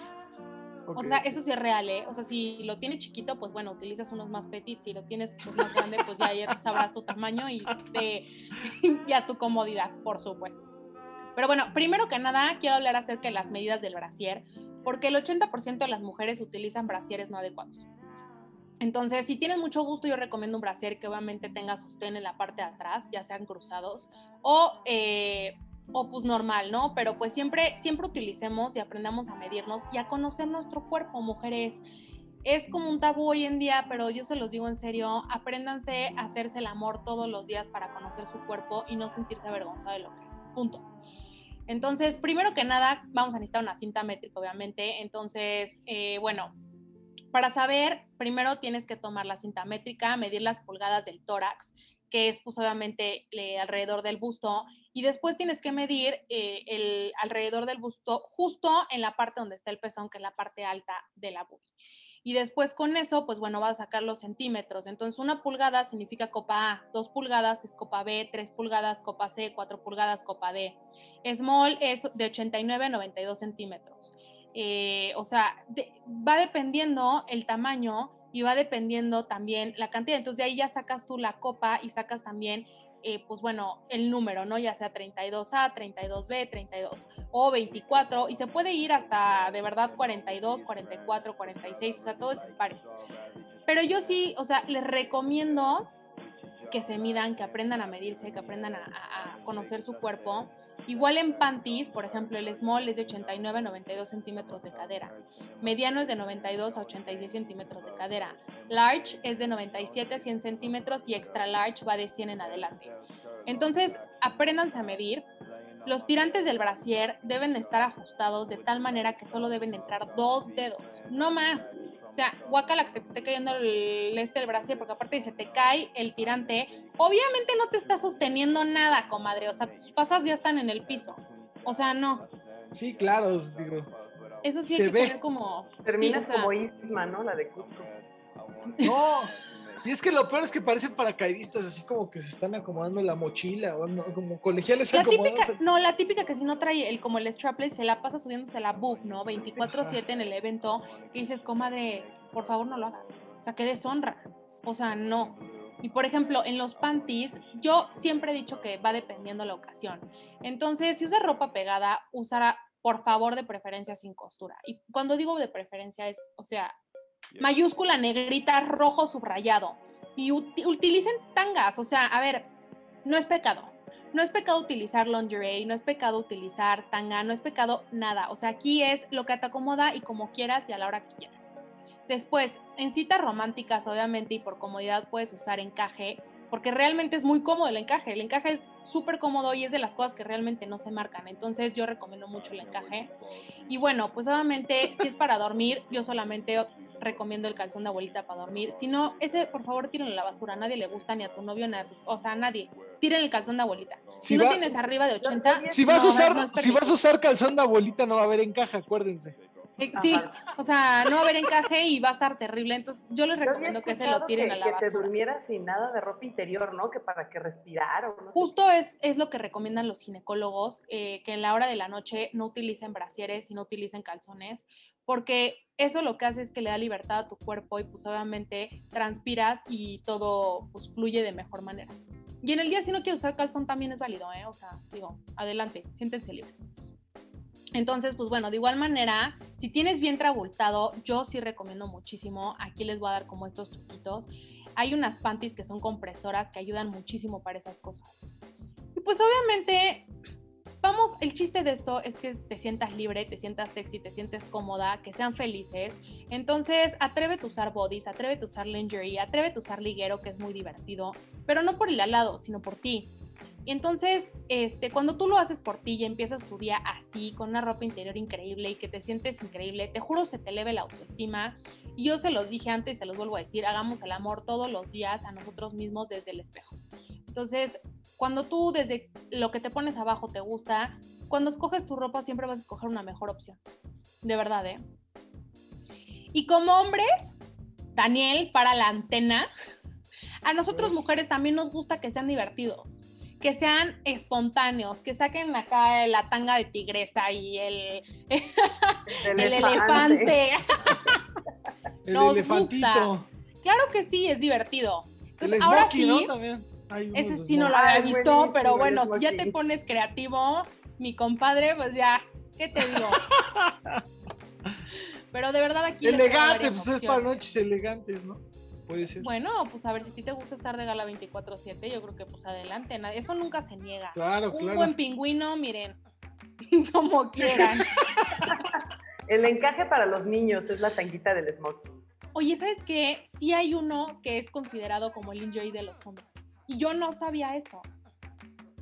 O sea, eso sí es real, ¿eh? O sea, si lo tienes chiquito, pues bueno, utilizas unos más petits. Si lo tienes pues, más grande, pues ya, sabrás tu tamaño y, de, [LAUGHS] ya tu comodidad, por supuesto. Pero bueno, primero que nada, quiero hablar acerca de las medidas del brasier, porque el 80% de las mujeres utilizan brasieres no adecuados. Entonces, si tienes mucho gusto, yo recomiendo un brasier que obviamente tenga sostén en la parte de atrás, ya sean cruzados, o eh, o pues normal, ¿no? Pero pues siempre, siempre utilicemos y aprendamos a medirnos y a conocer nuestro cuerpo, mujeres. Es como un tabú hoy en día, pero yo se los digo en serio, apréndanse a hacerse el amor todos los días para conocer su cuerpo y no sentirse avergonzada de lo que es. Punto. Entonces, primero que nada, vamos a necesitar una cinta métrica, obviamente. Entonces, eh, bueno, para saber, primero tienes que tomar la cinta métrica, medir las pulgadas del tórax, que es pues obviamente alrededor del busto, y después tienes que medir eh, el alrededor del busto justo en la parte donde está el pezón, que es la parte alta de la boobie. Y después con eso, pues bueno, vas a sacar los centímetros. Entonces, una pulgada significa copa A, dos pulgadas es copa B, tres pulgadas copa C, cuatro pulgadas copa D. Small es de 89 a 92 centímetros. Eh, o sea, va dependiendo el tamaño y va dependiendo también la cantidad. Entonces, de ahí ya sacas tú la copa y sacas también eh, pues bueno, el número, ¿no? Ya sea 32A, 32B, 32 o 24 y se puede ir hasta de verdad 42, 44, 46, o sea, todo es pares. Pero yo sí, o sea, les recomiendo que se midan, que aprendan a medirse, que aprendan a, conocer su cuerpo. Igual en panties, por ejemplo, el small es de 89 a 92 centímetros de cadera, mediano es de 92 a 86 centímetros de cadera, large es de 97 a 100 centímetros y extra large va de 100 en adelante. Entonces, apréndanse a medir. Los tirantes del brasier deben estar ajustados de tal manera que solo deben entrar dos dedos, no más. O sea, guacala que se te esté cayendo el, este del brasier, porque aparte se te cae el tirante, obviamente no te está sosteniendo nada, comadre. O sea, tus pasas ya están en el piso. O sea, no. Sí, claro, digo. Eso sí hay que tener como. Terminas como Isma, ¿no? La de Cusco. No. Y es que lo peor es que parecen paracaidistas, así como que se están acomodando la mochila, o como colegiales la típica, No, la típica que si no trae el como el strapless, se la pasa subiéndose la buff, ¿no? 24-7 en el evento, que dices, comadre, por favor no lo hagas. O sea, que deshonra. O sea, no. Y por ejemplo, en los panties, yo siempre he dicho que va dependiendo la ocasión. Entonces, si usa ropa pegada, usará, por favor, de preferencia sin costura. Y cuando digo de preferencia es, o sea, mayúscula negrita, rojo subrayado. Y utilicen tangas, o sea, a ver, no es pecado. No es pecado utilizar lingerie, no es pecado utilizar tanga, no es pecado nada. O sea, aquí es lo que te acomoda y como quieras y a la hora que quieras. Después, en citas románticas, obviamente, y por comodidad puedes usar encaje, porque realmente es muy cómodo el encaje. El encaje es súper cómodo y es de las cosas que realmente no se marcan. Entonces yo recomiendo mucho el encaje. Y bueno, pues obviamente si es para dormir, yo solamente recomiendo el calzón de abuelita para dormir. Si no, ese por favor tírenlo a la basura. A nadie le gusta, ni a tu novio, ni a tu, o sea, a nadie. Tiren el calzón de abuelita. Si, no tienes arriba de 80, si vas a usar, si vas a usar calzón de abuelita no va a haber encaje, acuérdense. Eh, sí, o sea, no va a haber encaje y va a estar terrible. Entonces, yo les recomiendo que se lo tiren a la basura. Que te durmiera sin nada de ropa interior, ¿no? Que para que respirara. No Justo es, es lo que recomiendan los ginecólogos, eh, que en la hora de la noche no utilicen brasieres y no utilicen calzones, porque eso lo que hace es que le da libertad a tu cuerpo y pues obviamente transpiras y todo pues fluye de mejor manera. Y en el día si no quieres usar calzón también es válido, ¿eh? O sea, digo, adelante, siéntense libres. Entonces, pues bueno, de igual manera, si tienes vientre abultado, yo sí recomiendo muchísimo, aquí les voy a dar como estos truquitos. Hay unas panties que son compresoras que ayudan muchísimo para esas cosas. Y pues obviamente, vamos, el chiste de esto es que te sientas libre, te sientas sexy, te sientes cómoda, que sean felices. Entonces, atrévete a usar bodies, atrévete a usar lingerie, atrévete a usar liguero, que es muy divertido, pero no por el al lado, sino por ti. Y entonces, este, cuando tú lo haces por ti y empiezas tu día así, con una ropa interior increíble y que te sientes increíble, te juro se te eleve la autoestima. Y yo se los dije antes y se los vuelvo a decir, hagamos el amor todos los días a nosotros mismos desde el espejo. Entonces, cuando tú desde lo que te pones abajo te gusta, cuando escoges tu ropa siempre vas a escoger una mejor opción. De verdad, ¿eh? Y como hombres, Daniel, para la antena, a nosotros mujeres también nos gusta que sean divertidos que sean espontáneos, que saquen acá la tanga de tigresa y el, el [LAUGHS] elefante. El elefantito. Claro que sí, es divertido. Entonces, ahora sí, ese sí no lo había visto, pero bueno, si ya te pones creativo, mi compadre, pues ya, ¿qué te digo? [LAUGHS] pero de verdad aquí... Elegante, pues es para noches elegantes, ¿no? Puede ser. Bueno, pues a ver, si a ti te gusta estar de gala 24-7, yo creo que pues adelante, eso nunca se niega. Claro, Un buen pingüino, miren, [LAUGHS] como quieran. El encaje para los niños es la tanguita del smoking. Oye, ¿sabes qué? Sí hay uno que es considerado como el enjoy de los hombres. Y yo no sabía eso.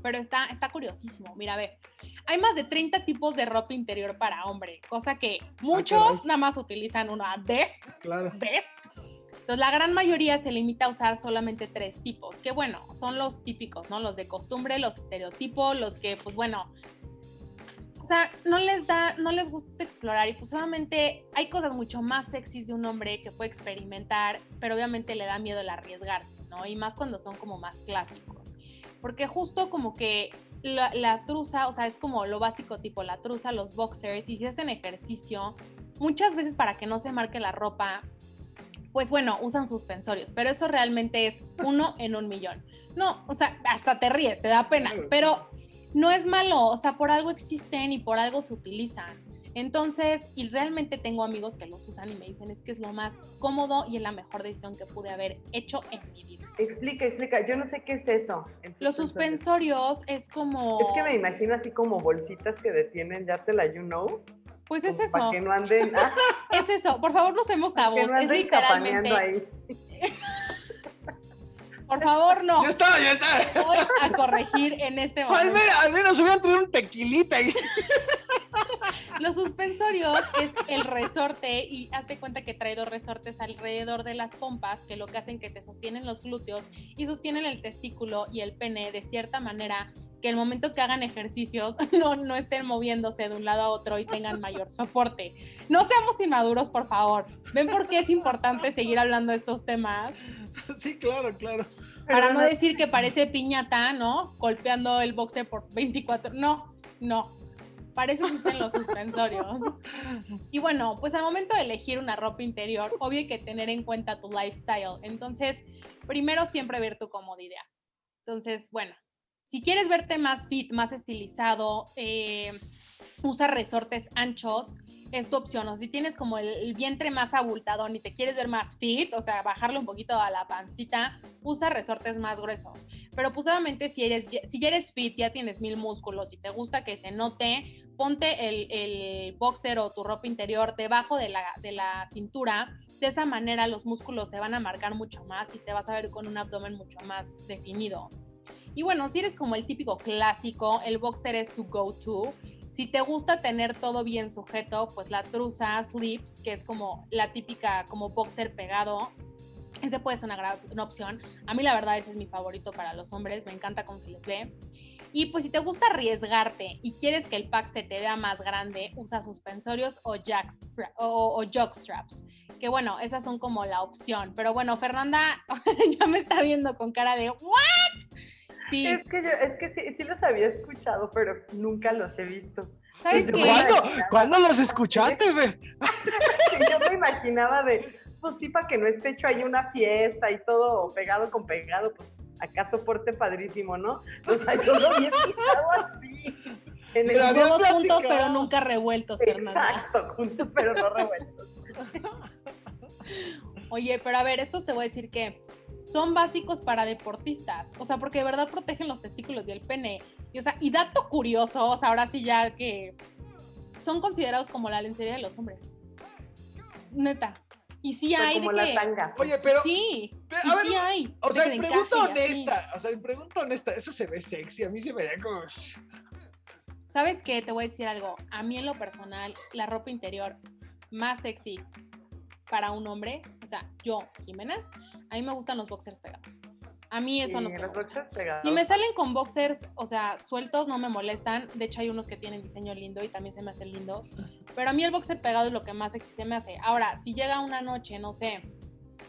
Pero está, está curiosísimo. Mira, a ver. Hay más de 30 tipos de ropa interior para hombre, cosa que ah, muchos nada más utilizan una vez. Claro. ¿Ves? Entonces, la gran mayoría se limita a usar solamente tres tipos, que bueno, son los típicos, ¿no? Los de costumbre, los estereotipos, los que, pues bueno, o sea, no les da, no les gusta explorar y pues obviamente hay cosas mucho más sexys de un hombre que puede experimentar, pero obviamente le da miedo el arriesgarse, ¿no? Y más cuando son como más clásicos. Porque justo como que la, la truza, o sea, es como lo básico tipo la truza, los boxers, y si hacen ejercicio, muchas veces para que no se marque la ropa, pues bueno, usan suspensorios, pero eso realmente es uno en un millón. No, o sea, hasta te ríes, te da pena, pero no es malo, o sea, por algo existen y por algo se utilizan. Entonces, y realmente tengo amigos que los usan y me dicen es que es lo más cómodo y es la mejor decisión que pude haber hecho en mi vida. Explica, explica, yo no sé qué es eso. Los suspensorios es como... Es que me imagino así como bolsitas que detienen, ya te la you know. Pues es eso. Para que no anden... [LAUGHS] es eso, por favor no seamos tabos, es literalmente... Ahí. [LAUGHS] Por favor, no. Ya está, ya está. Voy a corregir en este momento. Al menos, al menos voy a traer un tequilita. [LAUGHS] Los suspensorios es el resorte y hazte cuenta que trae dos resortes alrededor de las pompas que lo que hacen que te sostienen los glúteos y sostienen el testículo y el pene de cierta manera que el momento que hagan ejercicios [LAUGHS] no, no estén moviéndose de un lado a otro y tengan mayor soporte. No seamos inmaduros, por favor. ¿Ven por qué es importante seguir hablando de estos temas? Sí, claro, claro. Para no decir que parece piñata, ¿no? Golpeando el boxe por 24. No, no. Para eso existen los suspensorios. Y bueno, pues al momento de elegir una ropa interior, obvio hay que tener en cuenta tu lifestyle. Entonces, primero siempre ver tu comodidad. Entonces, bueno, si quieres verte más fit, más estilizado, eh, usa resortes anchos, es tu opción. O si tienes como el, vientre más abultadón y te quieres ver más fit, o sea, bajarle un poquito a la pancita, usa resortes más gruesos. Pero pues si eres, si eres fit, ya tienes mil músculos y te gusta que se note, ponte el, el boxer o tu ropa interior debajo de la, de la cintura. De esa manera los músculos se van a marcar mucho más y te vas a ver con un abdomen mucho más definido. Y bueno, si eres como el típico clásico, el boxer es tu go-to si te gusta tener todo bien sujeto, pues la truza slips, que es como la típica como boxer pegado, ese puede ser una gran opción. A mí la verdad ese es mi favorito para los hombres, me encanta cómo se les. Y pues si te gusta arriesgarte y quieres que el pack se te vea más grande, usa suspensorios o, jacks, o, o jockstraps. Que bueno, esas son como la opción. Pero bueno, Fernanda [LAUGHS] ya me está viendo con cara de ¿what? Es que, yo, es que sí, sí, los había escuchado, pero nunca los he visto. ¿Sabes qué? ¿Cuándo? ¿Cuándo los escuchaste, güey? [LAUGHS] yo me imaginaba de, pues sí, para que no esté hecho ahí una fiesta y todo pegado con pegado, pues acá soporte padrísimo, ¿no? O sea, yo lo había escuchado así. En el juntos, pero nunca revueltos, Fernanda. Exacto, juntos, pero no revueltos. Oye, pero a ver, estos te voy a decir que son básicos para deportistas, o sea, porque de verdad protegen los testículos y el pene. Y, o sea, y dato curioso, o sea, ahora sí ya que son considerados como la lencería de los hombres. Neta. Y sí hay como de la que... tanga. Oye, pero. Sí. Pero, y a ver, sí hay. O sea, en pregunta encaje y así. honesta, o sea, en pregunta honesta, eso se ve sexy, a mí se me veía como... ¿Sabes qué? Te voy a decir algo. A mí en lo personal, la ropa interior más sexy para un hombre, o sea, yo, Jimena, a mí me gustan los boxers pegados. A mí eso Sí, no se los boxers pegados. Si me salen con boxers, o sea, sueltos, no me molestan. De hecho, hay unos que tienen diseño lindo y también se me hacen lindos. Pero a mí el boxer pegado es lo que más sexy se me hace. Ahora, si llega una noche, no sé,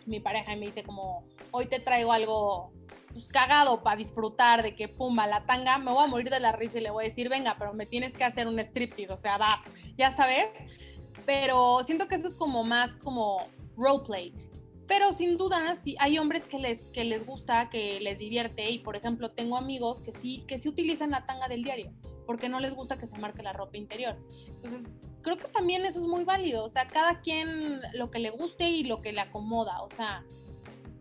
mi pareja y me dice como, hoy te traigo algo pues, cagado para disfrutar de que pumba la tanga, me voy a morir de la risa y le voy a decir, venga, pero me tienes que hacer un striptease, o sea, vas, ya sabes. Pero siento que eso es como más como roleplay. Pero sin duda, sí, hay hombres que les, que les gusta, que les divierte y por ejemplo tengo amigos que sí, que sí utilizan la tanga del diario porque no les gusta que se marque la ropa interior. Entonces, creo que también eso es muy válido, o sea, cada quien lo que le guste y lo que le acomoda, o sea,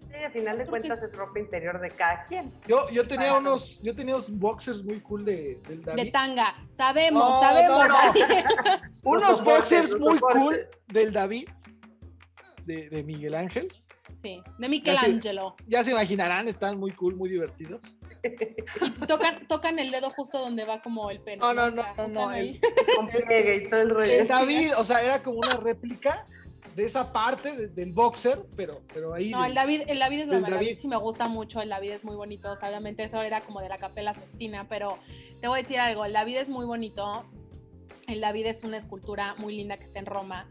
Sí, al final de cuentas es... ropa interior de cada quien. Yo, yo tenía unos, yo tenía unos boxers muy cool de, del David. De tanga, sabemos, sabemos. [LAUGHS] unos boxers muy cool del David, de, de Miguel Ángel. Sí, de Michelangelo. Ya se, ya se imaginarán, están muy cool, muy divertidos. tocan, tocan el dedo justo donde va como el pene. No, no, no, no, no. El, y todo el rollo. El David, o sea, era como una réplica de esa parte de, del boxer, pero, pero ahí. No, el David, el David es lo David. sí me gusta mucho, el David es muy bonito, o sea, obviamente eso era como de la capela Sestina, pero te voy a decir algo, el David es muy bonito, el David es una escultura muy linda que está en Roma,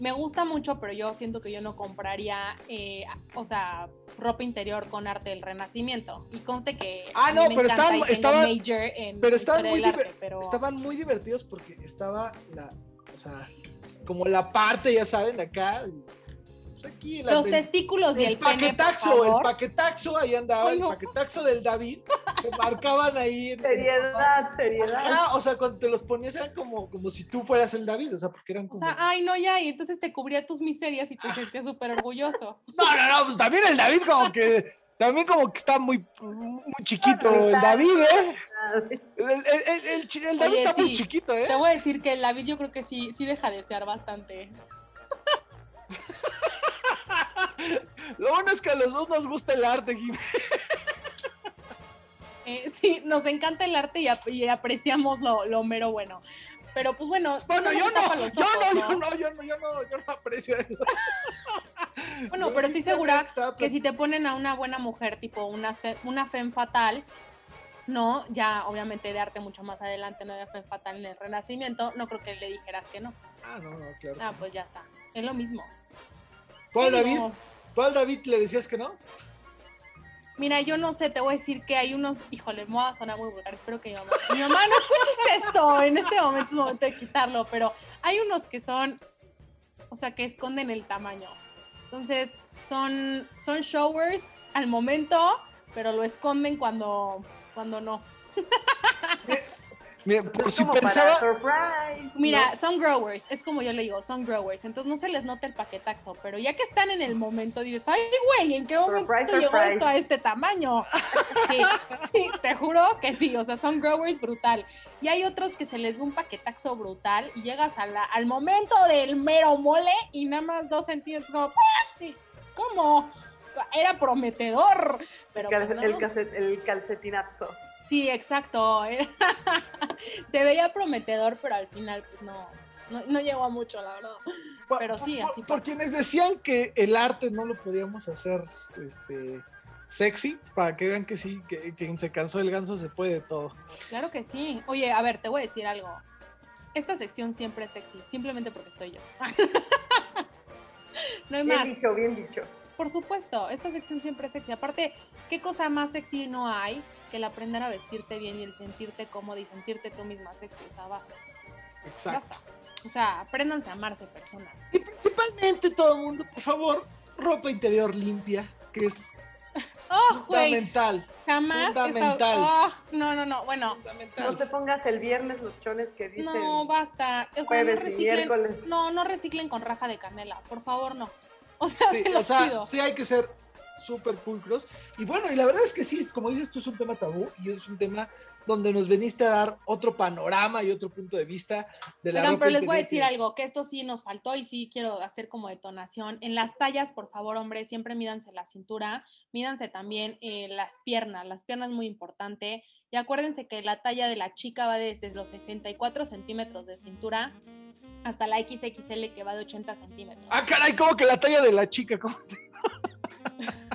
me gusta mucho, pero yo siento que yo no compraría, eh, o sea, ropa interior con arte del Renacimiento. Y conste que. Ah, no, pero estaban, estaban, pero estaban muy, arte, pero... estaban muy divertidos porque estaba la, o sea, como la parte, ya saben, acá, pues aquí los testículos y el, paquetaxo, pene, el paquetaxo, ahí andaba, el paquetaxo del David, [LAUGHS] marcaban ahí. seriedad, seriedad. Ah, o sea, cuando te los ponías eran como, como si tú fueras el David, o sea, porque eran como. O sea, ay, no, ya, y entonces te cubría tus miserias y te sentías súper orgulloso. [LAUGHS] No, no, no, pues también el David como que, también como que está muy, muy chiquito el David, ¿eh? El, el, el, David está muy chiquito, ¿eh? Te voy a decir que el David yo creo que sí, sí deja de ser bastante. [LAUGHS] Lo bueno es que a los dos nos gusta el arte, eh, [LAUGHS] sí, nos encanta el arte y, apreciamos lo, mero bueno. Pero pues bueno. Bueno, yo no, yo, no, yo no, yo no, yo no, yo no aprecio eso. [LAUGHS] Bueno, pero estoy segura que si te ponen a una buena mujer, tipo una, una femme fatal, no, ya obviamente de arte mucho más adelante, no de femme fatal en el Renacimiento, no creo que le dijeras que no. Ah, no, no, claro. Ah, pues ya está. Es lo mismo. ¿Cuál David? ¿Cuál David le decías que no? Mira, yo no sé, te voy a decir que hay unos, híjole, me va a sonar muy vulgar, espero que mi mamá, mi mamá no escuches esto, en este momento es momento de quitarlo, pero hay unos que son, o sea, que esconden el tamaño. Entonces, son, son showers al momento, pero lo esconden cuando, cuando no. Mira, por si pensaba. Mira, son growers, es como yo le digo, son growers. Entonces no se les nota el paquetaxo, pero ya que están en el momento, dices, ay, güey, ¿en qué momento llegó esto a este tamaño? [LAUGHS] Sí, sí, te juro que sí, o sea, son growers brutal. Y hay otros que se les ve un paquetaxo brutal y llegas al momento del mero mole y nada más dos centímetros, como, ¿cómo? Era prometedor. Pero el, pues el calcetinazo. Sí, exacto. [LAUGHS] Se veía prometedor, pero al final, pues no, no, llegó a mucho, la verdad. Pero sí, así. Por, quienes decían que el arte no lo podíamos hacer este, sexy, para que vean que sí, que quien se cansó del ganso se puede todo. Claro que sí. Oye, a ver, te voy a decir algo. Esta sección siempre es sexy, simplemente porque estoy yo. [LAUGHS] no hay más. Bien dicho, bien dicho. Por supuesto, esta sección siempre es sexy. Aparte, ¿qué cosa más sexy no hay que el aprender a vestirte bien y el sentirte cómodo y sentirte tú misma sexy, o sea, basta. Exacto. O sea, apréndanse a amarse personas. Y principalmente todo el mundo, por favor, ropa interior limpia, que es [LAUGHS] oh, fundamental. Jamás. Fundamental. Oh, no, no, no. Bueno. No te pongas el viernes los chones que dicen. No, basta. O sea, no reciclen. No, no reciclen con raja de canela. Por favor, no. O sea, sí, se o sea, sí hay que ser súper pulcros. Y bueno, y la verdad es que sí, como dices tú, es un tema tabú y es un tema donde nos veniste a dar otro panorama y otro punto de vista de la Oigan, pero les voy a decir algo, que esto sí nos faltó y sí quiero hacer como detonación. En las tallas, por favor, hombres, siempre mídanse la cintura, mídanse también eh, las piernas, las piernas muy importante. Y acuérdense que la talla de la chica va desde los 64 centímetros de cintura hasta la XXL que va de 80 centímetros. Ah, caray, como que la talla de la chica, ¿cómo se [LAUGHS]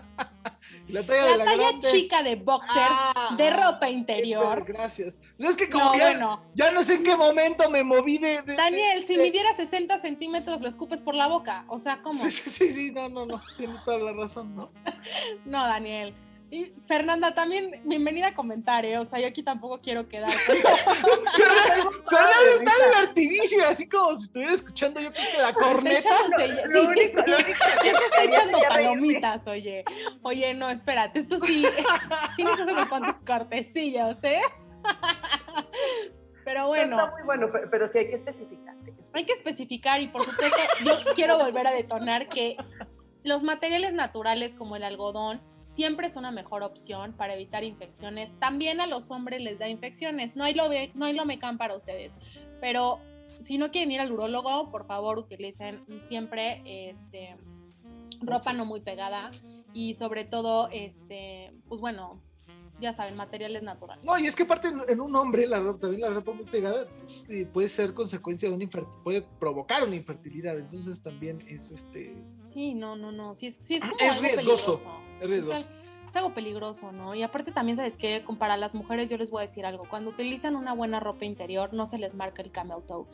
La talla, de la talla grande. chica de boxers Ah, de ropa interior. [LAUGHS] Gracias. O sea, es que como No, ya, bueno. ya no sé en qué momento me moví de. de- Daniel, si midiera 60 centímetros, lo escupes por la boca. O sea, ¿cómo? Sí, sí, sí, no, no, no. Tienes toda la razón, ¿no? [LAUGHS] No, Daniel. Y Fernanda, también bienvenida a comentar, ¿eh? O sea, yo aquí tampoco quiero quedar. [LAUGHS] Fernanda Fernanda está divertidísima, así como si estuviera escuchando yo creo que la corneta. Lo- sí, sí, sí. está echando palomitas, oye. Oye, no, espérate, esto sí. [LAUGHS] Tiene que ser unos cuantos cortecillos, ¿eh? Pero bueno. Está muy bueno, pero, pero sí hay que especificar. hay que especificar. Hay que especificar y por supuesto yo quiero volver a detonar que los materiales naturales como el algodón siempre es una mejor opción para evitar infecciones. También a los hombres les da infecciones. No hay lo, no hay lo mecan para ustedes. Pero si no quieren ir al urólogo, por favor utilicen siempre este, ropa no muy pegada y sobre todo, este, pues bueno, ya saben, materiales naturales. No, y es que aparte en, en un hombre, la ropa, también la ropa muy pegada es, eh, puede ser consecuencia de una infertilidad, puede provocar una infertilidad. Entonces también es este. Sí, no, no, no. Sí, es, sí, es como Es algo riesgoso, peligroso. es riesgoso. al- es algo peligroso, ¿no? Y aparte también, ¿sabes? Como Para las mujeres yo les voy a decir algo. Cuando utilizan una buena ropa interior, no se les marca el camel toe.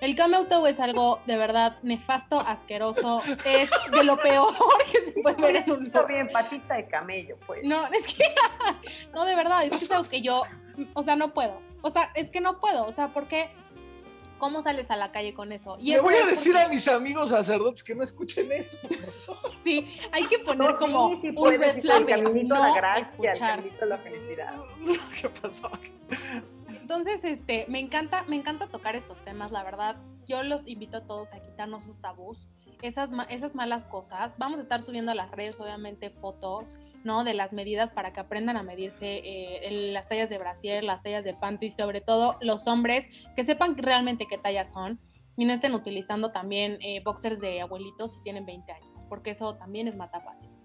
El camel toe es algo de verdad nefasto, asqueroso. Es de lo peor [LAUGHS] que se puede ver en un Está bien, patita de camello, pues. no, es que, [LAUGHS] no, de verdad, es que es algo que yo, o sea, no puedo. O sea, es que no puedo. O sea, porque, ¿cómo sales a la calle con eso? Y Le eso voy a decir porque- a mis amigos sacerdotes que no escuchen esto. Sí, hay que poner No, como sí, sí un red sí, flag el de caminito a no la gracia, el escuchar. caminito a la felicidad. [LAUGHS] ¿Qué pasó? Entonces, este, me encanta, me encanta tocar estos temas, la verdad. Yo los invito a todos a quitarnos sus tabús, esas, esas malas cosas. Vamos a estar subiendo a las redes, obviamente, fotos, ¿no? De las medidas para que aprendan a medirse eh, el- las tallas de brasier, las tallas de panty, sobre todo los hombres, que sepan realmente qué tallas son y no estén utilizando también eh, boxers de abuelitos si tienen 20 años, porque eso también es matapasiones.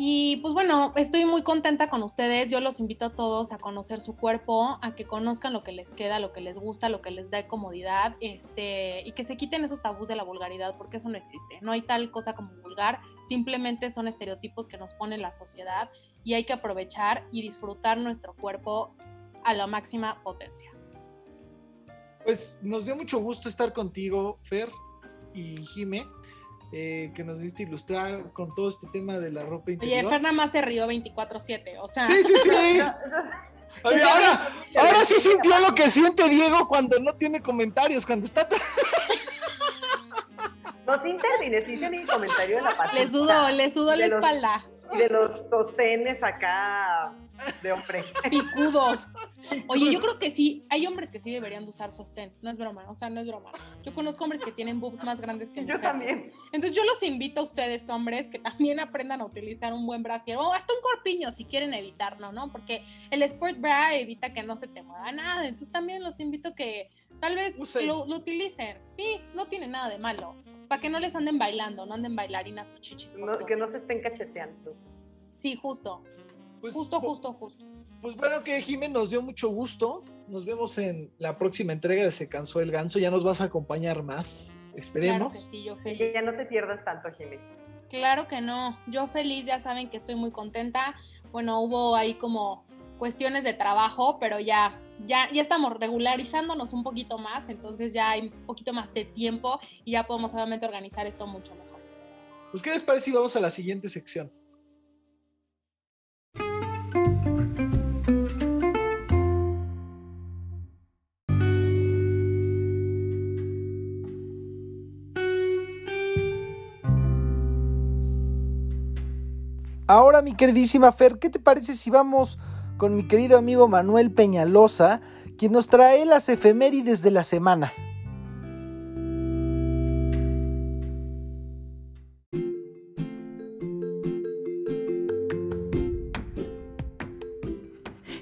Y pues bueno, estoy muy contenta con ustedes. Yo los invito a todos a conocer su cuerpo, a que conozcan lo que les queda, lo que les gusta, lo que les da comodidad, este, y que se quiten esos tabús de la vulgaridad, porque eso no existe. No hay tal cosa como vulgar, simplemente son estereotipos que nos pone la sociedad y hay que aprovechar y disfrutar nuestro cuerpo a la máxima potencia. Pues nos dio mucho gusto estar contigo, Fer y Jime, eh, que nos viste ilustrar con todo este tema de la ropa Oye, interior. Fer nada más se rió 24/7, o sea, Sí, sí, sí. [LAUGHS] Oye, ahora, ahora sí sintió lo que siente Diego cuando no tiene comentarios, cuando está... [LAUGHS] No, sí intervine, sí hice mi comentario de la patita. le sudó, le sudó la los- espalda. Y de los sostenes acá de hombre. [LAUGHS] picudos. Oye, yo creo que sí, hay hombres que sí deberían de usar sostén, no es broma, o sea, no es broma. Yo conozco hombres que tienen boobs más grandes que yo mujeres. también. Entonces yo los invito a ustedes, hombres, que también aprendan a utilizar un buen brasier o hasta un corpiño si quieren evitarlo, ¿no? Porque el sport bra evita que no se te mueva nada, entonces también los invito que tal vez lo, lo utilicen. Sí, no tiene nada de malo. Para que no les anden bailando, no anden bailarinas o chichis. No- que no se estén cacheteando. Sí, justo, Pues, justo, justo, justo. Pues bueno, que Jime nos dio mucho gusto. Nos vemos en la próxima entrega de Se Cansó el Ganso. Ya nos vas a acompañar más. Claro que Esperemos. sí, yo feliz. ya no te pierdas tanto, Jimmy. Claro que no, yo feliz, ya saben que estoy muy contenta. Bueno, hubo ahí como cuestiones de trabajo, pero ya, ya, ya estamos regularizándonos un poquito más, entonces ya hay un poquito más de tiempo y ya podemos obviamente organizar esto mucho mejor. Pues, ¿qué les parece si vamos a la siguiente sección? Ahora, mi queridísima Fer, ¿qué te parece si vamos con mi querido amigo Manuel Peñalosa, quien nos trae las efemérides de la semana?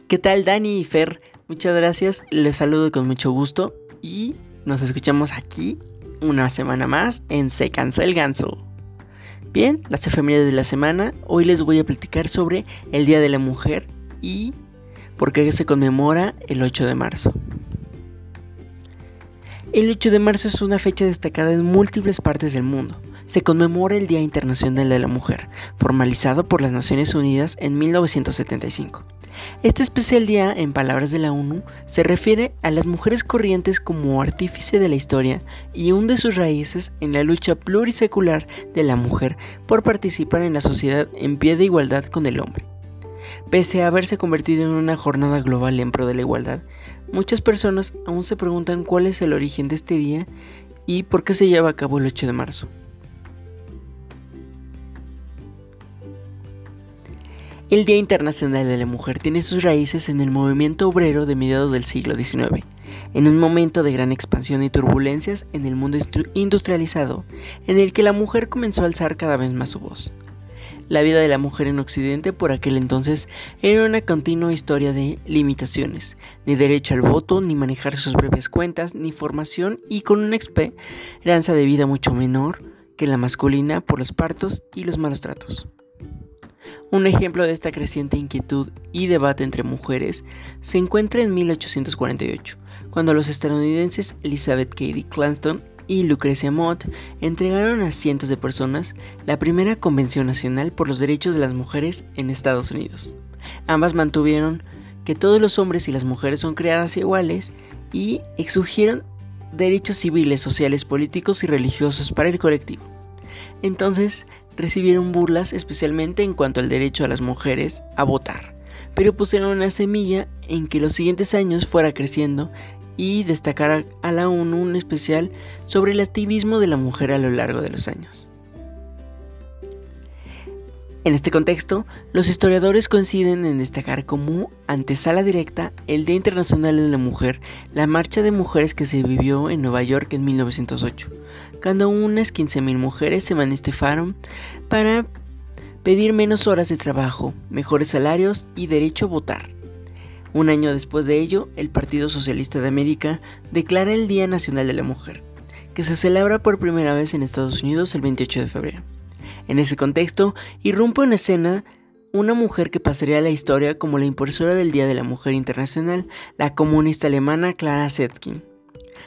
¿Qué tal Dani y Fer? Muchas gracias, les saludo con mucho gusto y nos escuchamos aquí una semana más en Se Cansó el Ganso. Bien, las efemérides de la semana, hoy les voy a platicar sobre el Día de la Mujer y por qué se conmemora el 8 de marzo. El 8 de marzo es una fecha destacada en múltiples partes del mundo, se conmemora el Día Internacional de la Mujer, formalizado por las Naciones Unidas en 1975. Este especial día, en palabras de la ONU, se refiere a las mujeres corrientes como artífice de la historia y hunde sus raíces en la lucha plurisecular de la mujer por participar en la sociedad en pie de igualdad con el hombre. Pese a haberse convertido en una jornada global en pro de la igualdad, muchas personas aún se preguntan cuál es el origen de este día y por qué se lleva a cabo el 8 de marzo. El Día Internacional de la Mujer tiene sus raíces en el movimiento obrero de mediados del siglo XIX, en un momento de gran expansión y turbulencias en el mundo industrializado, en el que la mujer comenzó a alzar cada vez más su voz. La vida de la mujer en Occidente por aquel entonces era una continua historia de limitaciones, ni derecho al voto, ni manejar sus breves cuentas, ni formación y con una esperanza de vida mucho menor que la masculina por los partos y los malos tratos. Un ejemplo de esta creciente inquietud y debate entre mujeres se encuentra en 1848, cuando los estadounidenses Elizabeth Cady Clanston y Lucrecia Mott entregaron a cientos de personas la primera Convención Nacional por los Derechos de las Mujeres en Estados Unidos. Ambas mantuvieron que todos los hombres y las mujeres son creadas iguales y exigieron derechos civiles, sociales, políticos y religiosos para el colectivo. Entonces, recibieron burlas especialmente en cuanto al derecho a las mujeres a votar, pero pusieron una semilla en que los siguientes años fuera creciendo y destacar a la ONU un especial sobre el activismo de la mujer a lo largo de los años. En este contexto, los historiadores coinciden en destacar como antesala directa el Día Internacional de la Mujer, la marcha de mujeres que se vivió en Nueva York en 1908, cuando unas 15.000 mujeres se manifestaron para pedir menos horas de trabajo, mejores salarios y derecho a votar. Un año después de ello, el Partido Socialista de América declara el Día Nacional de la Mujer, que se celebra por primera vez en Estados Unidos el 28 de febrero. En ese contexto, irrumpe en escena una mujer que pasaría a la historia como la impulsora del Día de la Mujer Internacional, la comunista alemana Clara Zetkin.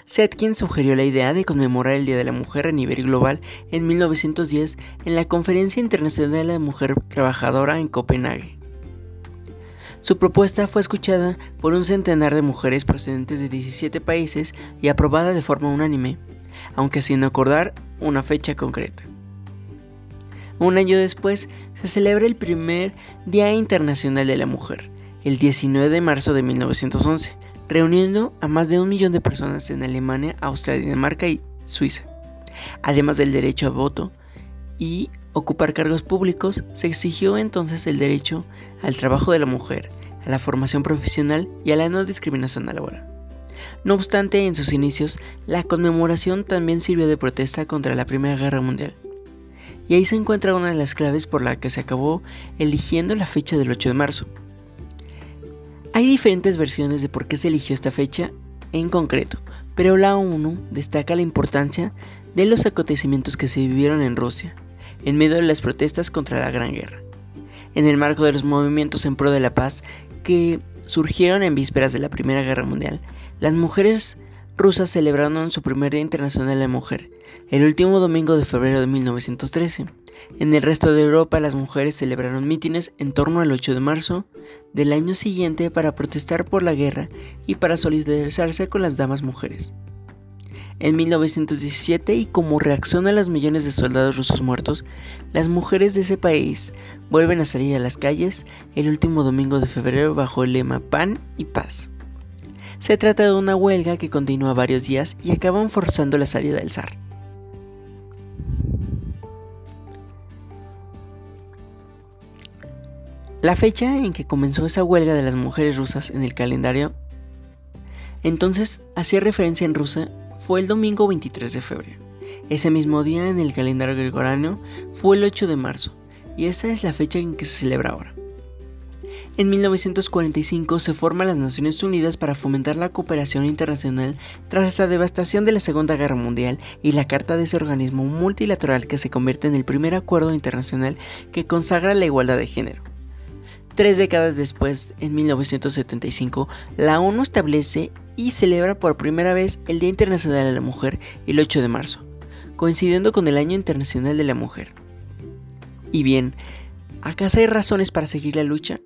Zetkin sugirió la idea de conmemorar el Día de la Mujer a nivel global en 1910 en la Conferencia Internacional de la Mujer Trabajadora en Copenhague. Su propuesta fue escuchada por un centenar de mujeres procedentes de 17 países y aprobada de forma unánime, aunque sin acordar una fecha concreta. Un año después se celebra el primer Día Internacional de la Mujer, el 19 de marzo de 1911, reuniendo a más de un millón de personas en Alemania, Austria, Dinamarca y Suiza. Además del derecho a voto y ocupar cargos públicos, se exigió entonces el derecho al trabajo de la mujer, a la formación profesional y a la no discriminación laboral. No obstante, en sus inicios, la conmemoración también sirvió de protesta contra la Primera Guerra Mundial. Y ahí se encuentra una de las claves por la que se acabó eligiendo la fecha del 8 de marzo, hay diferentes versiones de por qué se eligió esta fecha en concreto, pero la ONU destaca la importancia de los acontecimientos que se vivieron en Rusia, en medio de las protestas contra la Gran Guerra, en el marco de los movimientos en pro de la paz que surgieron en vísperas de la Primera Guerra Mundial. Las mujeres rusas celebraron su primer Día Internacional de la Mujer, el último domingo de febrero de 1913. En el resto de Europa las mujeres celebraron mítines en torno al 8 de marzo del año siguiente para protestar por la guerra y para solidarizarse con las damas mujeres. En 1917 y como reacción a los millones de soldados rusos muertos, las mujeres de ese país vuelven a salir a las calles el último domingo de febrero bajo el lema Pan y Paz. Se trata de una huelga que continúa varios días y acaban forzando la salida del zar. La fecha en que comenzó esa huelga de las mujeres rusas en el calendario entonces hacía referencia en rusa fue el domingo 23 de febrero. Ese mismo día en el calendario gregoriano fue el 8 de marzo y esa es la fecha en que se celebra ahora. En 1945 se forman las Naciones Unidas para fomentar la cooperación internacional tras la devastación de la Segunda Guerra Mundial y la Carta de ese organismo multilateral que se convierte en el primer acuerdo internacional que consagra la igualdad de género. Tres décadas después, en 1975, la ONU establece y celebra por primera vez el Día Internacional de la Mujer el 8 de marzo, coincidiendo con el Año Internacional de la Mujer. Y bien, ¿acaso hay razones para seguir la lucha?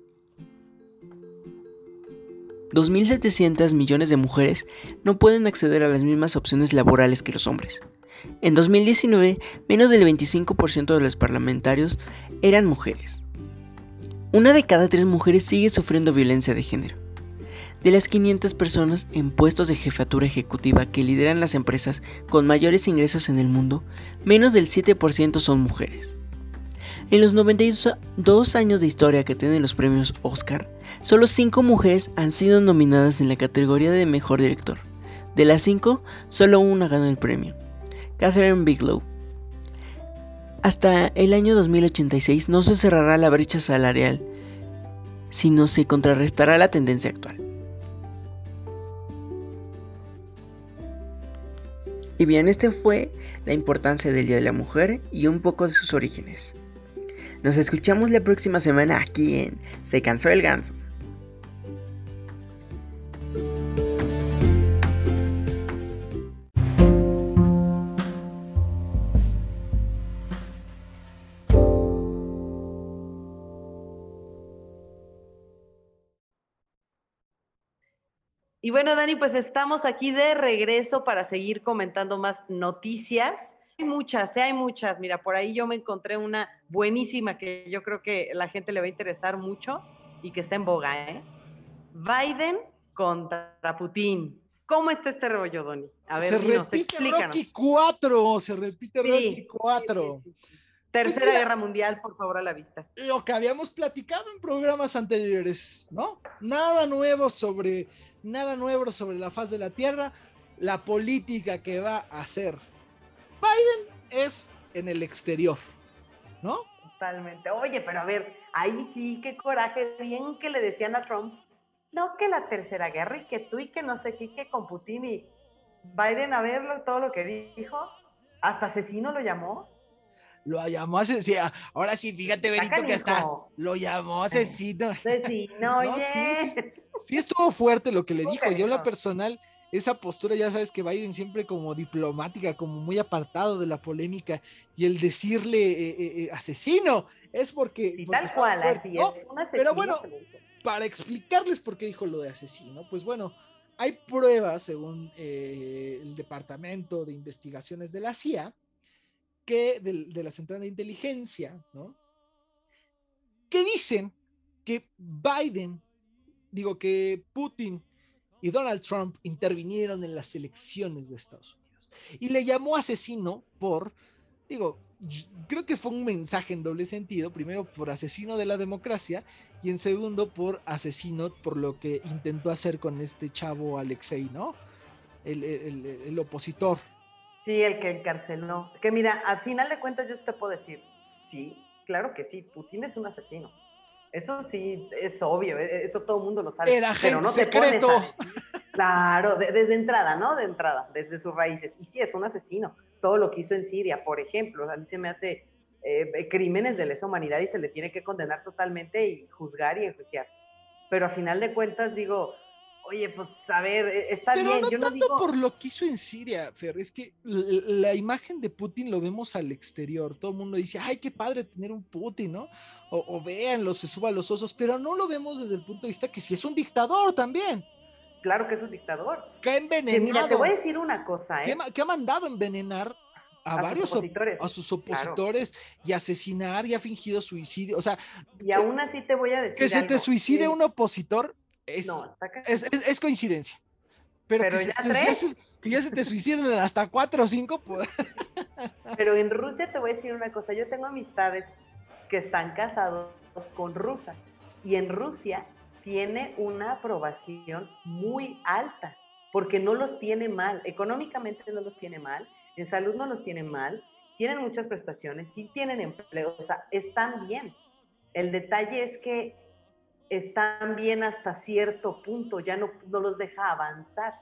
2.700 millones de mujeres no pueden acceder a las mismas opciones laborales que los hombres. En 2019, menos del 25% de los parlamentarios eran mujeres. Una de cada tres mujeres sigue sufriendo violencia de género. De las 500 personas en puestos de jefatura ejecutiva que lideran las empresas con mayores ingresos en el mundo, menos del 7% son mujeres. En los 92 años de historia que tienen los premios Oscar, solo 5 mujeres han sido nominadas en la categoría de Mejor Director. De las 5, solo una ganó el premio, Catherine Bigelow. Hasta el año 2086 no se cerrará la brecha salarial, sino se contrarrestará la tendencia actual. Y bien, este fue la importancia del Día de la Mujer y un poco de sus orígenes. Nos escuchamos la próxima semana aquí en Se cansó el ganso. Y bueno, Dani, pues estamos aquí de regreso para seguir comentando más noticias. Hay muchas, ¿eh? hay muchas. Mira, por ahí yo me encontré una buenísima que yo creo que la gente le va a interesar mucho y que está en boga, ¿eh? Biden contra Putin. ¿Cómo está este rollo, Doni? A ver, se repite Rocky 4, se repite Rocky 4. Tercera Guerra Mundial, por favor, a la vista. Lo que habíamos platicado en programas anteriores, ¿no? Nada nuevo sobre, nada nuevo sobre la faz de la Tierra, la política que va a hacer Biden es en el exterior, ¿no? Totalmente. Oye, pero a ver, ahí sí, qué coraje, bien que le decían a Trump, no que la tercera guerra y que tú y que no sé qué, que con Putin y Biden a verlo, todo lo que dijo, hasta asesino lo llamó. Lo llamó asesino. Ahora [LAUGHS] sí, fíjate, Benito, que hasta lo llamó asesino. Asesino, oye. sí, sí, estuvo fuerte lo que le dijo. Yo, la personal, esa postura, ya sabes que Biden siempre como diplomática, como muy apartado de la polémica, y el decirle eh, eh, eh, asesino es porque... tal cual, así es, Pero bueno, para explicarles por qué dijo lo de asesino, pues bueno, hay pruebas, según el Departamento de Investigaciones de la CIA, que de, la Central de Inteligencia, ¿no? Que dicen que Biden, digo que Putin y Donald Trump intervinieron en las elecciones de Estados Unidos. Y le llamó asesino por, digo, creo que fue un mensaje en doble sentido, primero por asesino de la democracia y en segundo por asesino por lo que intentó hacer con este chavo Alexei, ¿no? El, el opositor. Sí, el que encarceló. Que mira, al final de cuentas yo te puedo decir, sí, claro que sí, Putin es un asesino. Eso sí, es obvio, e-, eso todo el mundo lo sabe. Era pero no secreto. [LAUGHS] claro, desde entrada, ¿no? De entrada, desde sus raíces. Y sí, es un asesino. Todo lo que hizo en Siria, por ejemplo, a mí se me hace eh, crímenes de lesa humanidad y se le tiene que condenar totalmente y juzgar y enjuiciar. Pero a final de cuentas, digo, Oye, pues a ver, e, está bien. No yo no digo... por lo que hizo en Siria, Fer, es que la imagen de Putin lo vemos al exterior. Todo el mundo dice, ay, qué padre tener un Putin, ¿no? O, o véanlo, se suba a los osos, pero no lo vemos desde el punto de vista que si es un dictador también. Claro que es un dictador. Que ha envenenado. mira, te voy a decir una cosa, ¿eh? Que, ha mandado envenenar a, varios sus opositores, a sus opositores y asesinar y ha fingido suicidio. O sea, y aún así te voy a decir. Que se te suicide un opositor es, es, coincidencia. Pero, que, ya, se, que ya se te suiciden hasta cuatro o cinco. Pues. Pero en Rusia te voy a decir una cosa. Yo tengo amistades que están casados con rusas y en Rusia tiene una aprobación muy alta porque no los tiene mal, económicamente no los tiene mal, en salud no los tiene mal, tienen muchas prestaciones, sí tienen empleo, o sea, están bien. El detalle es que están bien hasta cierto punto, ya no, no los deja avanzar.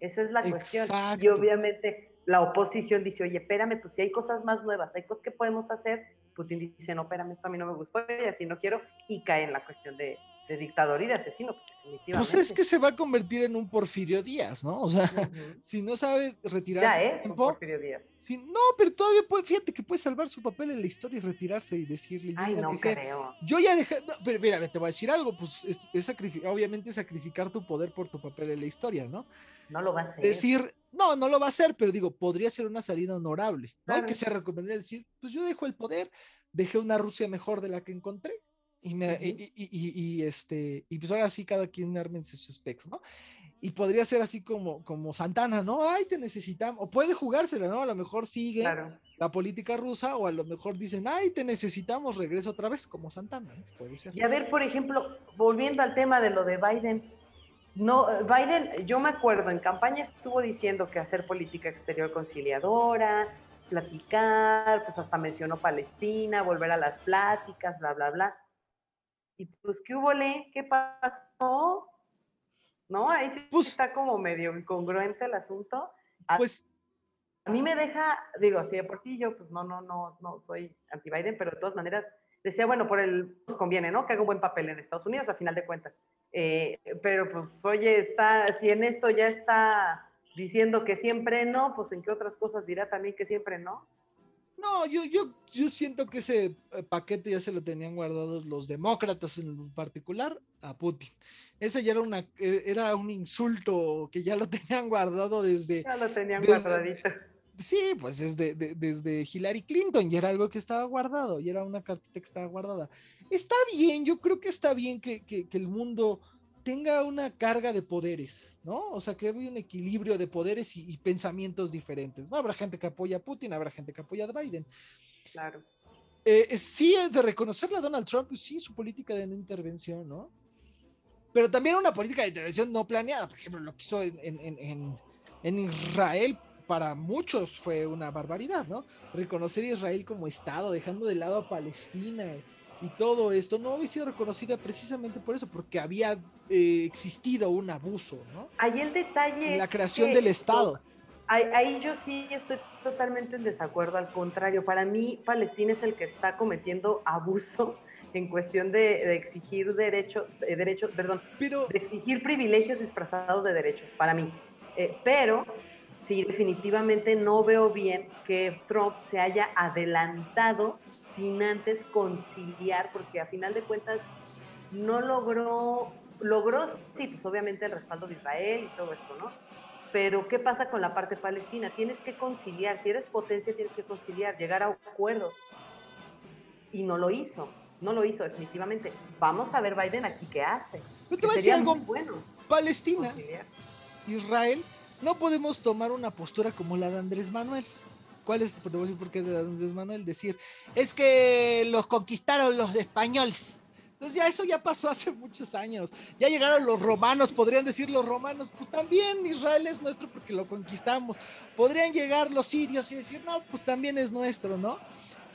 Esa es la cuestión. Y obviamente la oposición dice, oye, espérame, pues si hay cosas más nuevas, hay cosas que podemos hacer, Putin dice, no, espérame, esto a mí no me gustó y así no quiero, y cae en la cuestión de, de dictador y de asesino. Pues, pues es que se va a convertir en un Porfirio Díaz, ¿no? O sea, [LAUGHS] si no sabe retirarse. Ya es un Porfirio Díaz. no, pero todavía puede, fíjate que puede salvar su papel en la historia y retirarse y decirle. Ay, no creo. Yo ya dejé. pero mira, te voy a decir algo, pues es, obviamente sacrificar tu poder por tu papel en la historia, ¿no? No lo va a hacer. Decir, no, no lo va a hacer, pero digo, podría ser una salida honorable, ¿no? Que se recomendaría decir, pues yo dejo el poder, dejé una Rusia mejor de la que encontré y, me, y, y, este, y pues ahora sí cada quien ármense sus specs, ¿no? Y podría ser así como, como Santana, ¿no? Ay, te necesitamos, o puede jugársela, ¿no? A lo mejor sigue la política rusa, o a lo mejor dicen, ay, te necesitamos, regresa otra vez, como Santana, ¿no? Puede ser. Y a ver, por ejemplo, volviendo al tema de lo de Biden, no, Biden, yo me acuerdo, en campaña estuvo diciendo que hacer política exterior conciliadora, platicar, pues hasta mencionó Palestina, volver a las pláticas, bla, bla, bla. Y pues, ¿qué hubo, le? ¿Qué pasó? ¿No? Ahí sí pues está como medio incongruente el asunto. pues a mí me deja, digo, si de por sí yo, pues no, no, no, no soy anti-Biden, pero de todas maneras decía, bueno, por el, nos conviene, ¿no? Que haga un buen papel en Estados Unidos, a final de cuentas. Eh, pero pues, oye, está, si en esto ya está diciendo que siempre no, pues en qué otras cosas dirá también que siempre no. No, yo, yo, yo siento que ese eh, paquete ya se lo tenían guardados los demócratas en particular a Putin. Ese ya era, una, e, era un insulto que ya lo [LAUGHS] tenían guardado desde... Ya lo tenían guardadito. Sí, pues desde, desde Hillary Clinton y era algo que estaba guardado y era una cartita que estaba guardada. Está bien, yo creo que está bien que, que, que el mundo tenga una carga de poderes, ¿no? O sea, que haya un equilibrio de poderes y, pensamientos diferentes, ¿no? Habrá gente que apoya a Putin, habrá gente que apoya a Biden. Claro. Eh, sí, de reconocerle a Donald Trump, sí, su política de no intervención, ¿no? Pero también una política de intervención no planeada, por ejemplo, lo que hizo en, en, en Israel para muchos fue una barbaridad, ¿no? Reconocer a Israel como Estado, dejando de lado a Palestina y todo esto no había sido reconocida precisamente por eso, porque había eh, existido un abuso, ¿no? Ahí el detalle. En la creación del Estado. Ahí, yo sí estoy totalmente en desacuerdo, al contrario, para mí Palestina es el que está cometiendo abuso [LAUGHS] en cuestión de, exigir derechos, eh, derechos, perdón, pero, de exigir privilegios disfrazados de derechos, para mí. Eh, pero sí, definitivamente no veo bien que Trump se haya adelantado sin antes conciliar, porque a final de cuentas no logró, logró, sí, pues obviamente el respaldo de Israel y todo esto, ¿no? Pero ¿qué pasa con la parte palestina? Tienes que conciliar, si eres potencia tienes que conciliar, llegar a acuerdos. Y no lo hizo, no lo hizo definitivamente. Vamos a ver Biden aquí qué hace. Yo te voy a decir algo bueno. Palestina, Israel, no podemos tomar una postura como la de Andrés Manuel. ¿Cuál es, voy a decir por qué de Andrés Manuel? Decir, es que los conquistaron los españoles. Entonces ya eso ya pasó hace muchos años. Ya llegaron los romanos, podrían decir los romanos, pues también Israel es nuestro porque lo conquistamos. Podrían llegar los sirios y decir, no, pues también es nuestro, ¿no?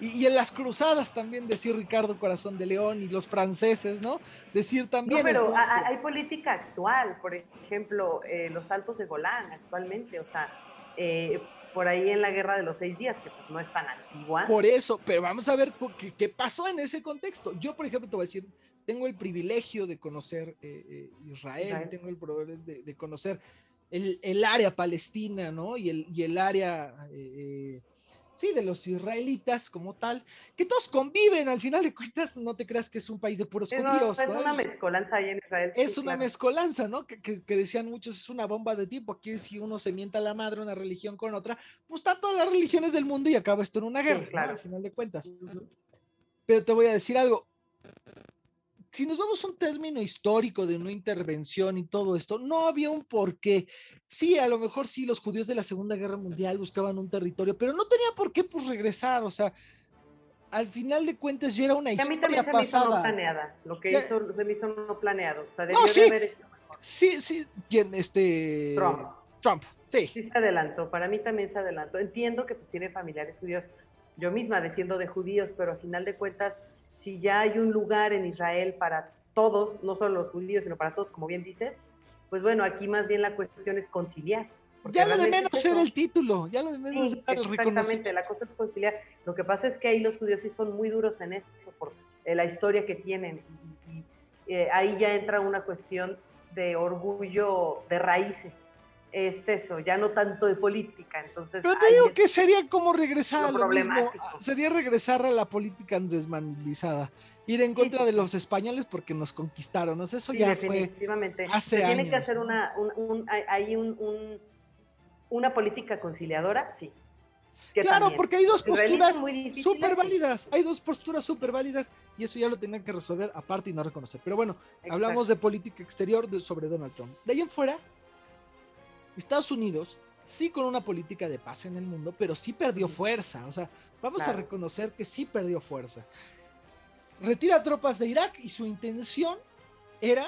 Y, en las cruzadas también decir Ricardo Corazón de León y los franceses, ¿no? Decir también. No, pero hay política actual, por ejemplo, eh, los Altos de Golán actualmente, o sea, eh, por ahí en la guerra de los seis días, que pues no es tan antigua. Por eso, pero vamos a ver qué, pasó en ese contexto. Yo, por ejemplo, te voy a decir, tengo el privilegio de conocer eh, eh, Israel, tengo el privilegio de, conocer el, área palestina, ¿no? Y el, y el área eh, sí, de los israelitas como tal, que todos conviven, al final de cuentas, no te creas que es un país de puros judíos. es una mezcolanza ahí en Israel. Es una mezcolanza, ¿no? Que, decían muchos, es una bomba de tipo, aquí si uno se mienta a la madre, una religión con otra, pues está todas las religiones del mundo y acaba esto en una guerra, al final de cuentas. Pero te voy a decir algo, si nos vamos a un término histórico de una intervención y todo esto, no había un porqué. Sí, a lo mejor sí, los judíos de la Segunda Guerra Mundial buscaban un territorio, pero no tenía por qué pues regresar, o sea, al final de cuentas ya era una historia a mí también se Me hizo no planeada, lo que hizo, se me hizo no planeado, o sea, debió sí, de haber hecho mejor. Sí, sí, ¿quién? Este... Trump. Trump, sí. Sí se adelantó, para mí también se adelantó. Entiendo que pues tiene familiares judíos, yo misma diciendo de judíos, pero al final de cuentas si ya hay un lugar en Israel para todos, no solo los judíos, sino para todos, como bien dices, pues bueno, aquí más bien la cuestión es conciliar. Ya lo de menos ser el título, ya lo de menos ser el Exactamente, la cosa es conciliar. Lo que pasa es que ahí los judíos sí son muy duros en eso, por eh, la historia que tienen. Y, eh, ahí ya entra una cuestión de orgullo de raíces. Es eso, ya no tanto de política. Entonces, Pero te digo es- que sería como regresar lo a lo mismo, sería regresar a la política andresmanilizada, ir en Sí, contra sí. de los españoles porque nos conquistaron, o sea, eso Sí, ya fue definitivamente. hace Se tiene que años, hacer una, un, un- hay- un- un- una política conciliadora, sí. Claro, también. porque hay dos posturas súper sí. válidas, hay dos posturas súper válidas y eso ya lo tenían que resolver aparte y no reconocer. Pero bueno, hablamos de política exterior de- sobre Donald Trump. De ahí en fuera, Estados Unidos sí con una política de paz en el mundo, pero sí perdió fuerza. O sea, vamos a reconocer que sí perdió fuerza. Retira tropas de Irak y su intención era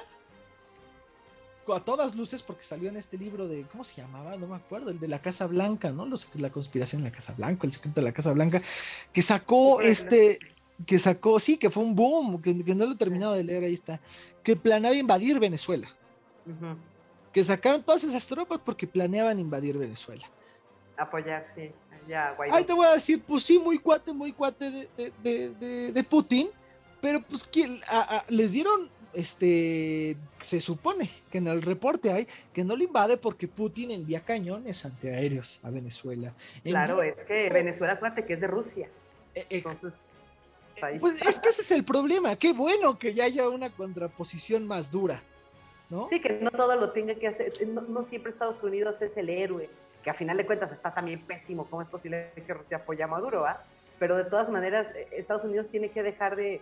a todas luces, porque salió en este libro de, ¿cómo se llamaba? No me acuerdo, el de la Casa Blanca, ¿no? Los- la conspiración en la Casa Blanca, el secreto de la Casa Blanca, que sacó este, que sacó, sí, que fue un boom, que, que no lo he terminado de leer, ahí está, que planeaba invadir Venezuela, Ujú. Que sacaron todas esas tropas porque planeaban invadir Venezuela. Apoyar, sí. Ya. Ahí te voy a decir, pues sí, muy cuate, muy cuate de, de- de- Putin, pero pues que les dieron, este, se supone que en el reporte hay que no lo invade porque Putin envía cañones antiaéreos a Venezuela. Claro, Envía- es que Venezuela, acuérdate que es de Rusia. eh, eh, Entonces, pues es que ese es el problema, qué bueno que ya haya una contraposición más dura, ¿no? Sí, que no todo lo tenga que hacer, no, siempre Estados Unidos es el héroe, que a final de cuentas está también pésimo, ¿cómo es posible que Rusia apoye a Maduro, va? Pero de todas maneras, eh, Estados Unidos tiene que dejar de,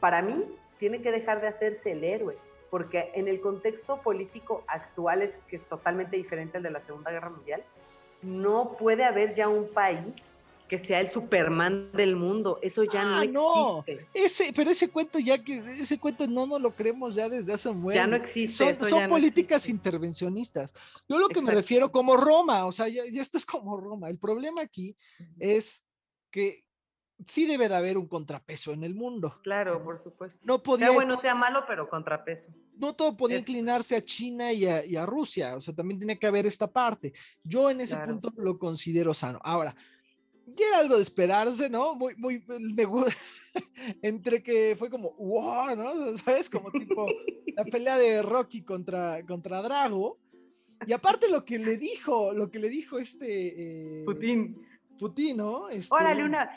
para mí, tiene que dejar de hacerse el héroe, porque en el contexto político actual es que es totalmente diferente al de la Segunda Guerra Mundial, no puede haber ya un país que sea el Superman del mundo, eso ya Ah, no no. existe. Ese, pero ese cuento ya que, ese cuento no nos lo creemos ya desde hace un buen. Ya no existe. son, eso son ya no políticas existe. intervencionistas. Yo lo que me Exacto. refiero como Roma, o sea, ya, ya esto es como Roma. El problema aquí es que sí debe de haber un contrapeso en el mundo. Claro, por supuesto. No podía, Sea bueno, sea malo, pero contrapeso. no todo podía es- inclinarse a China y a, y a Rusia, o sea, también tiene que haber esta parte. Yo en ese Claro. punto lo considero sano. Ahora, ya era algo de esperarse, ¿no? Muy, muy, me gusta, [LAUGHS] entre que fue como, wow, ¿no? [LAUGHS] ¿Sabes? Como tipo la pelea de Rocky contra, contra Drago. Y aparte lo que le dijo, lo que le dijo este... eh, Putin. Putin, ¿no? Este, Órale, una,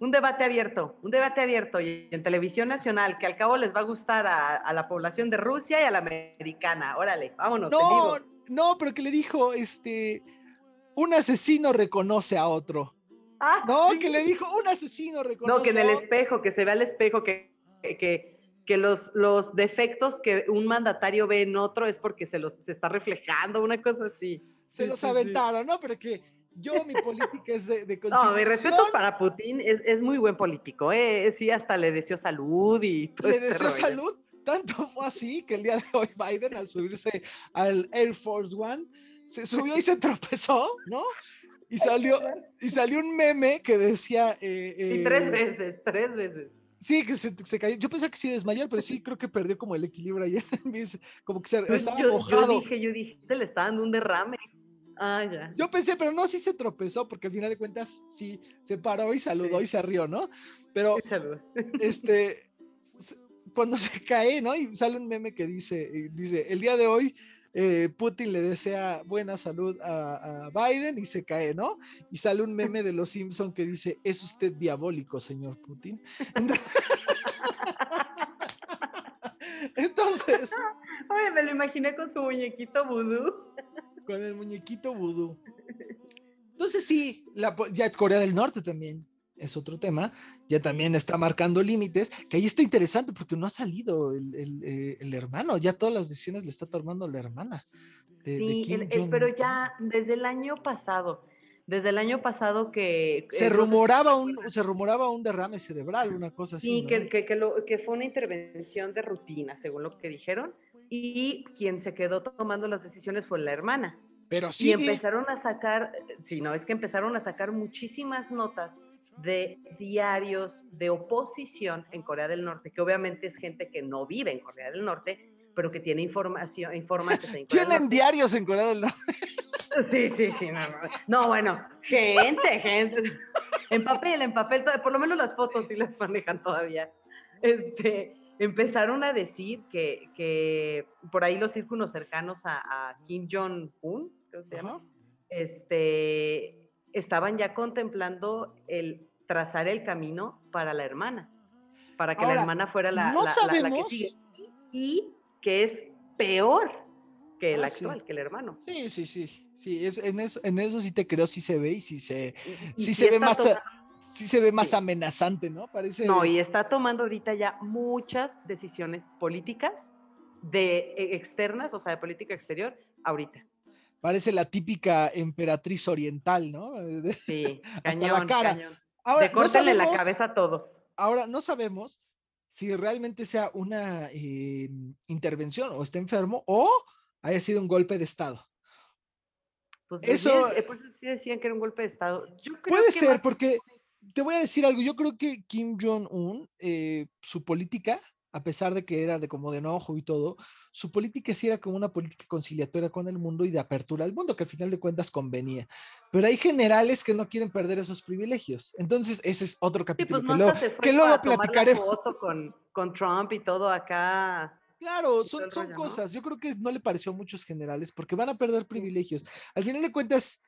un debate abierto, un debate abierto y en televisión nacional que al cabo les va a gustar a, a la población de Rusia y a la americana. Órale, vámonos. No, no, pero que le dijo, este, un asesino reconoce a otro. Ah, No, sí. que le dijo, un asesino reconoce No, que en el otro". espejo, que se vea al espejo, que, que, que los, los defectos que un mandatario ve en otro es porque se los se está reflejando, una cosa así. Se Sí, los sí, sí. aventaron, ¿no? Pero que yo, mi política es de, de [LAUGHS] No, mis respetos para Putin, es, es muy buen político, ¿eh? Sí, hasta le deseó salud y todo Le este deseó rollo. salud. Tanto fue así que el día de hoy Biden, al subirse al Air Force One, se subió y se tropezó, ¿no? Y salió, y salió un meme que decía... eh, Y eh, tres veces, tres veces. Sí, que se, se cayó. Yo pensaba que sí desmayó, pero sí creo que perdió como el equilibrio mis- [LAUGHS] Como que se, Yo, estaba yo- yo mojado. dije, yo dije, te le está dando un derrame. Ah, ya. Yo pensé, pero no, sí se tropezó, porque al final de cuentas sí se paró y saludó Sí. y se rió, ¿no? Pero [LAUGHS] este, cuando se cae, ¿no? Y sale un meme que dice, eh, dice, el día de hoy eh, Putin le desea buena salud a, a Biden y se cae, ¿no? Y sale un meme de los Simpson que dice, es usted diabólico, señor Putin. [LAUGHS] Entonces, Oye, me lo imaginé con su muñequito vudú. con el muñequito vudú. Entonces sí, la ya Corea del Norte también es otro tema, ya también está marcando límites, que ahí está interesante porque no ha salido el, el, eh, el hermano, ya todas las decisiones le está tomando la hermana. de- Sí, el- pero ya desde el año pasado, desde el año pasado que... Se rumoraba, un, acuerdas. se rumoraba un derrame cerebral, una cosa así. Sí, ¿no? que, que, que lo- que fue una intervención de rutina, según lo que dijeron, y quien se quedó tomando las decisiones fue la hermana. Pero Y sí, empezaron a sacar, sí, no, es que empezaron a sacar muchísimas notas de diarios de oposición en Corea del Norte, que obviamente es gente que no vive en Corea del Norte, pero que tiene información, informantes en Corea del tienen Norte. diarios en Corea del Norte. Sí, sí, sí, no, no. No, bueno, gente, gente. En papel, en papel, por lo menos las fotos sí las manejan todavía. Este, empezaron a decir que, que por ahí los círculos cercanos a, Kim Jong-un, se llama? Este, estaban ya contemplando el trazar el camino para la hermana, para que la hermana fuera la, la, que sigue. Y que es peor que el ah, actual, que el hermano. Sí, sí, sí. Sí, es, en, eso, en eso sí te creo, sí se ve y sí se, sí se ve más sí se ve más amenazante, ¿no? Parece. No, y está tomando ahorita ya muchas decisiones políticas de e, externas, o sea, de política exterior, ahorita. Parece la típica emperatriz oriental, ¿no? [LAUGHS] Sí, Hasta la cara. Cañón. Ahora, de la cabeza a todos. Ahora, no sabemos si realmente sea una eh, intervención o está enfermo o haya sido un golpe de Estado. Pues eso eh, pues sí decían que era un golpe de Estado. puede ser, porque te voy a decir algo, yo creo que Kim Jong-un, eh, su política, a pesar de que era de como de enojo y todo, su política sí era como una política conciliatoria con el mundo y de apertura al mundo, que al final de cuentas convenía. Pero hay generales que no quieren perder esos privilegios. Entonces, ese es otro pues, capítulo que, luego, que luego platicaremos. con, con Trump y todo acá. Claro, son, son cosas. Yo creo que no le pareció a muchos generales porque van a perder privilegios. Al final de cuentas,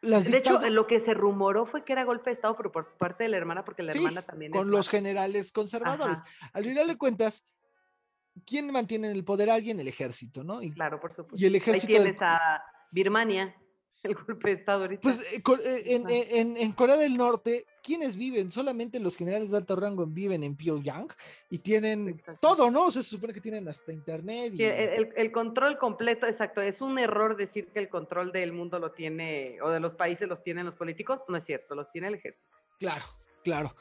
de hecho, lo que se rumoró fue que era golpe de Estado, pero por parte de la hermana, porque la hermana también con los generales conservadores. Al final de cuentas, ¿quién mantiene el poder? Alguien, el ejército, ¿no? Y, claro, por supuesto. Y el ejército. Ahí tienes a Birmania. [LAUGHS] el golpe de Estado ahorita. Pues eh, eh, en, en, Corea del Norte, ¿quiénes viven? Solamente los generales de alto rango viven en Pyongyang y tienen todo, ¿no? O sea, se supone que tienen hasta internet. Y... El, el, control completo, exacto. Es un error decir que el control del mundo lo tiene, o de los países los tienen los políticos. No es cierto, los tiene el ejército. Claro, claro.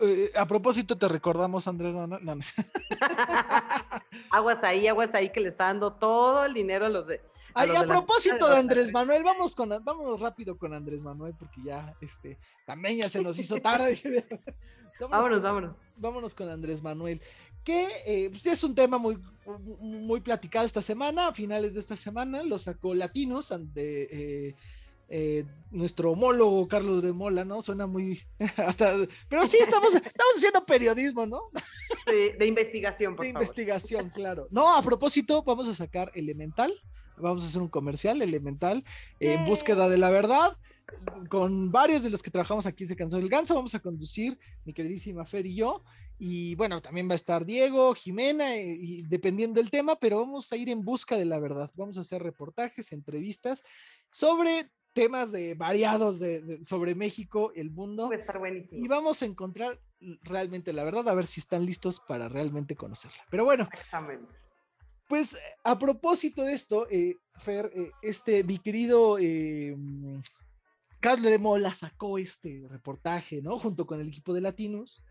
Eh, a propósito, te recordamos, Andrés [LAUGHS] aguas ahí, aguas ahí, que le está dando todo el dinero a los de Ay, a, propósito de Andrés Manuel, vamos con vámonos rápido con Andrés Manuel, porque ya este, también ya se nos hizo tarde. [LAUGHS] vámonos, vámonos. Vámonos con Andrés Manuel. Que eh, pues, es un tema muy, muy platicado esta semana, a finales de esta semana, lo sacó Latinos de eh, eh, nuestro homólogo Carlos de Mola, ¿no? Suena muy [LAUGHS] hasta, pero sí estamos, estamos haciendo periodismo, ¿no? de investigación, por De investigación, claro. No, a propósito, vamos a sacar Elemental, vamos a hacer un comercial elemental en búsqueda de la verdad. Con varios de los que trabajamos aquí se cansó el ganso, vamos a conducir mi queridísima Fer y yo. Y bueno, también va a estar Diego, Jimena, eh, y, dependiendo del tema, pero vamos a ir en busca de la verdad. Vamos a hacer reportajes, entrevistas sobre temas de variados de, sobre México, el mundo. Va a estar buenísimo. Y vamos a encontrar realmente la verdad, a ver si están listos para realmente conocerla. Pero bueno, pues a propósito de esto, eh, Fer, eh, este, mi querido eh, Carlos de Mola sacó este reportaje, ¿no? Junto con el equipo de Latinos,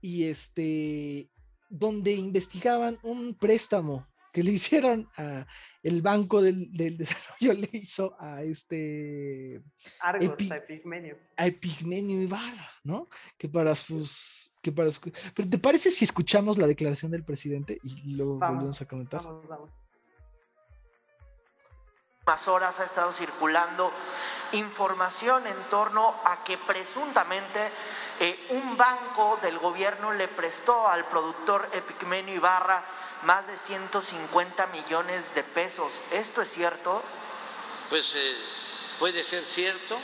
y este, donde investigaban un préstamo que le [LAUGHS] hicieron a el Banco del, Desarrollo, le hizo a este... Argos, a Epigmenio. A Epigmenio Ibarra, ¿no? Que para sus que para... Pero ¿te parece si escuchamos la declaración del presidente y luego volvemos a comentar? Vamos, vamos. Más horas ha estado circulando información en torno a que presuntamente eh, un banco del gobierno le prestó al productor Epigmenio Ibarra más de 150 millones de pesos. ¿Esto es cierto? Pues eh, puede ser cierto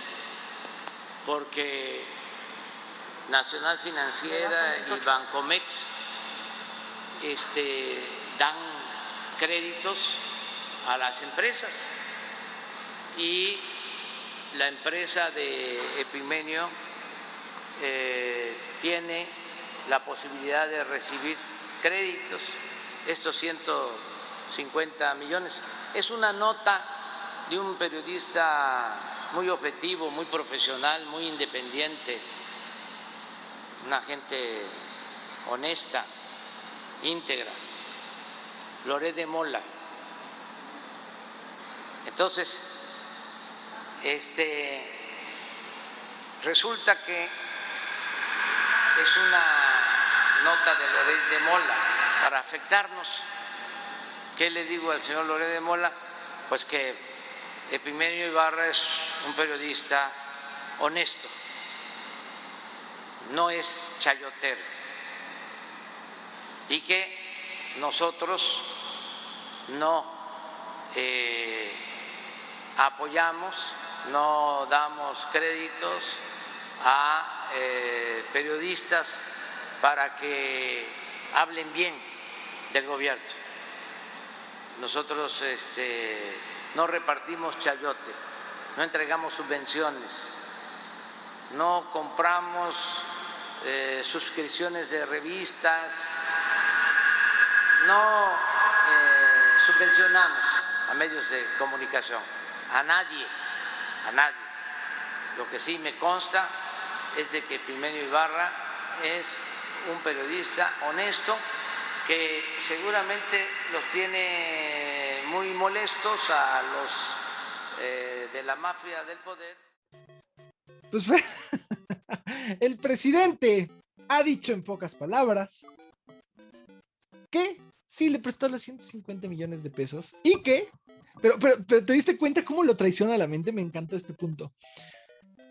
porque Nacional Financiera y Bancomex este, dan créditos a las empresas y la empresa de Epimenio eh, tiene la posibilidad de recibir créditos, estos 150 millones. Es una nota de un periodista muy objetivo, muy profesional, muy independiente, una gente honesta, íntegra, Loré de Mola. Entonces, este, resulta que es una nota de Loré de Mola para afectarnos. ¿Qué le digo al señor Loré de Mola? Pues que Epimenio Ibarra es un periodista honesto no es chayotero. y que nosotros no eh, apoyamos, no damos créditos a eh, periodistas para que hablen bien del gobierno. Nosotros este, no repartimos chayote, no entregamos subvenciones, no compramos suscripciones de revistas, no eh, subvencionamos a medios de comunicación, a nadie, a nadie. Lo que sí me consta es de que Pimenio Ibarra es un periodista honesto que seguramente los tiene muy molestos a los eh, de la mafia del poder. Pues [LAUGHS] [LAUGHS] el presidente ha dicho en pocas palabras que sí le prestó los 150 millones de pesos y que, pero, pero, pero te diste cuenta cómo lo traiciona la mente, me encanta este punto.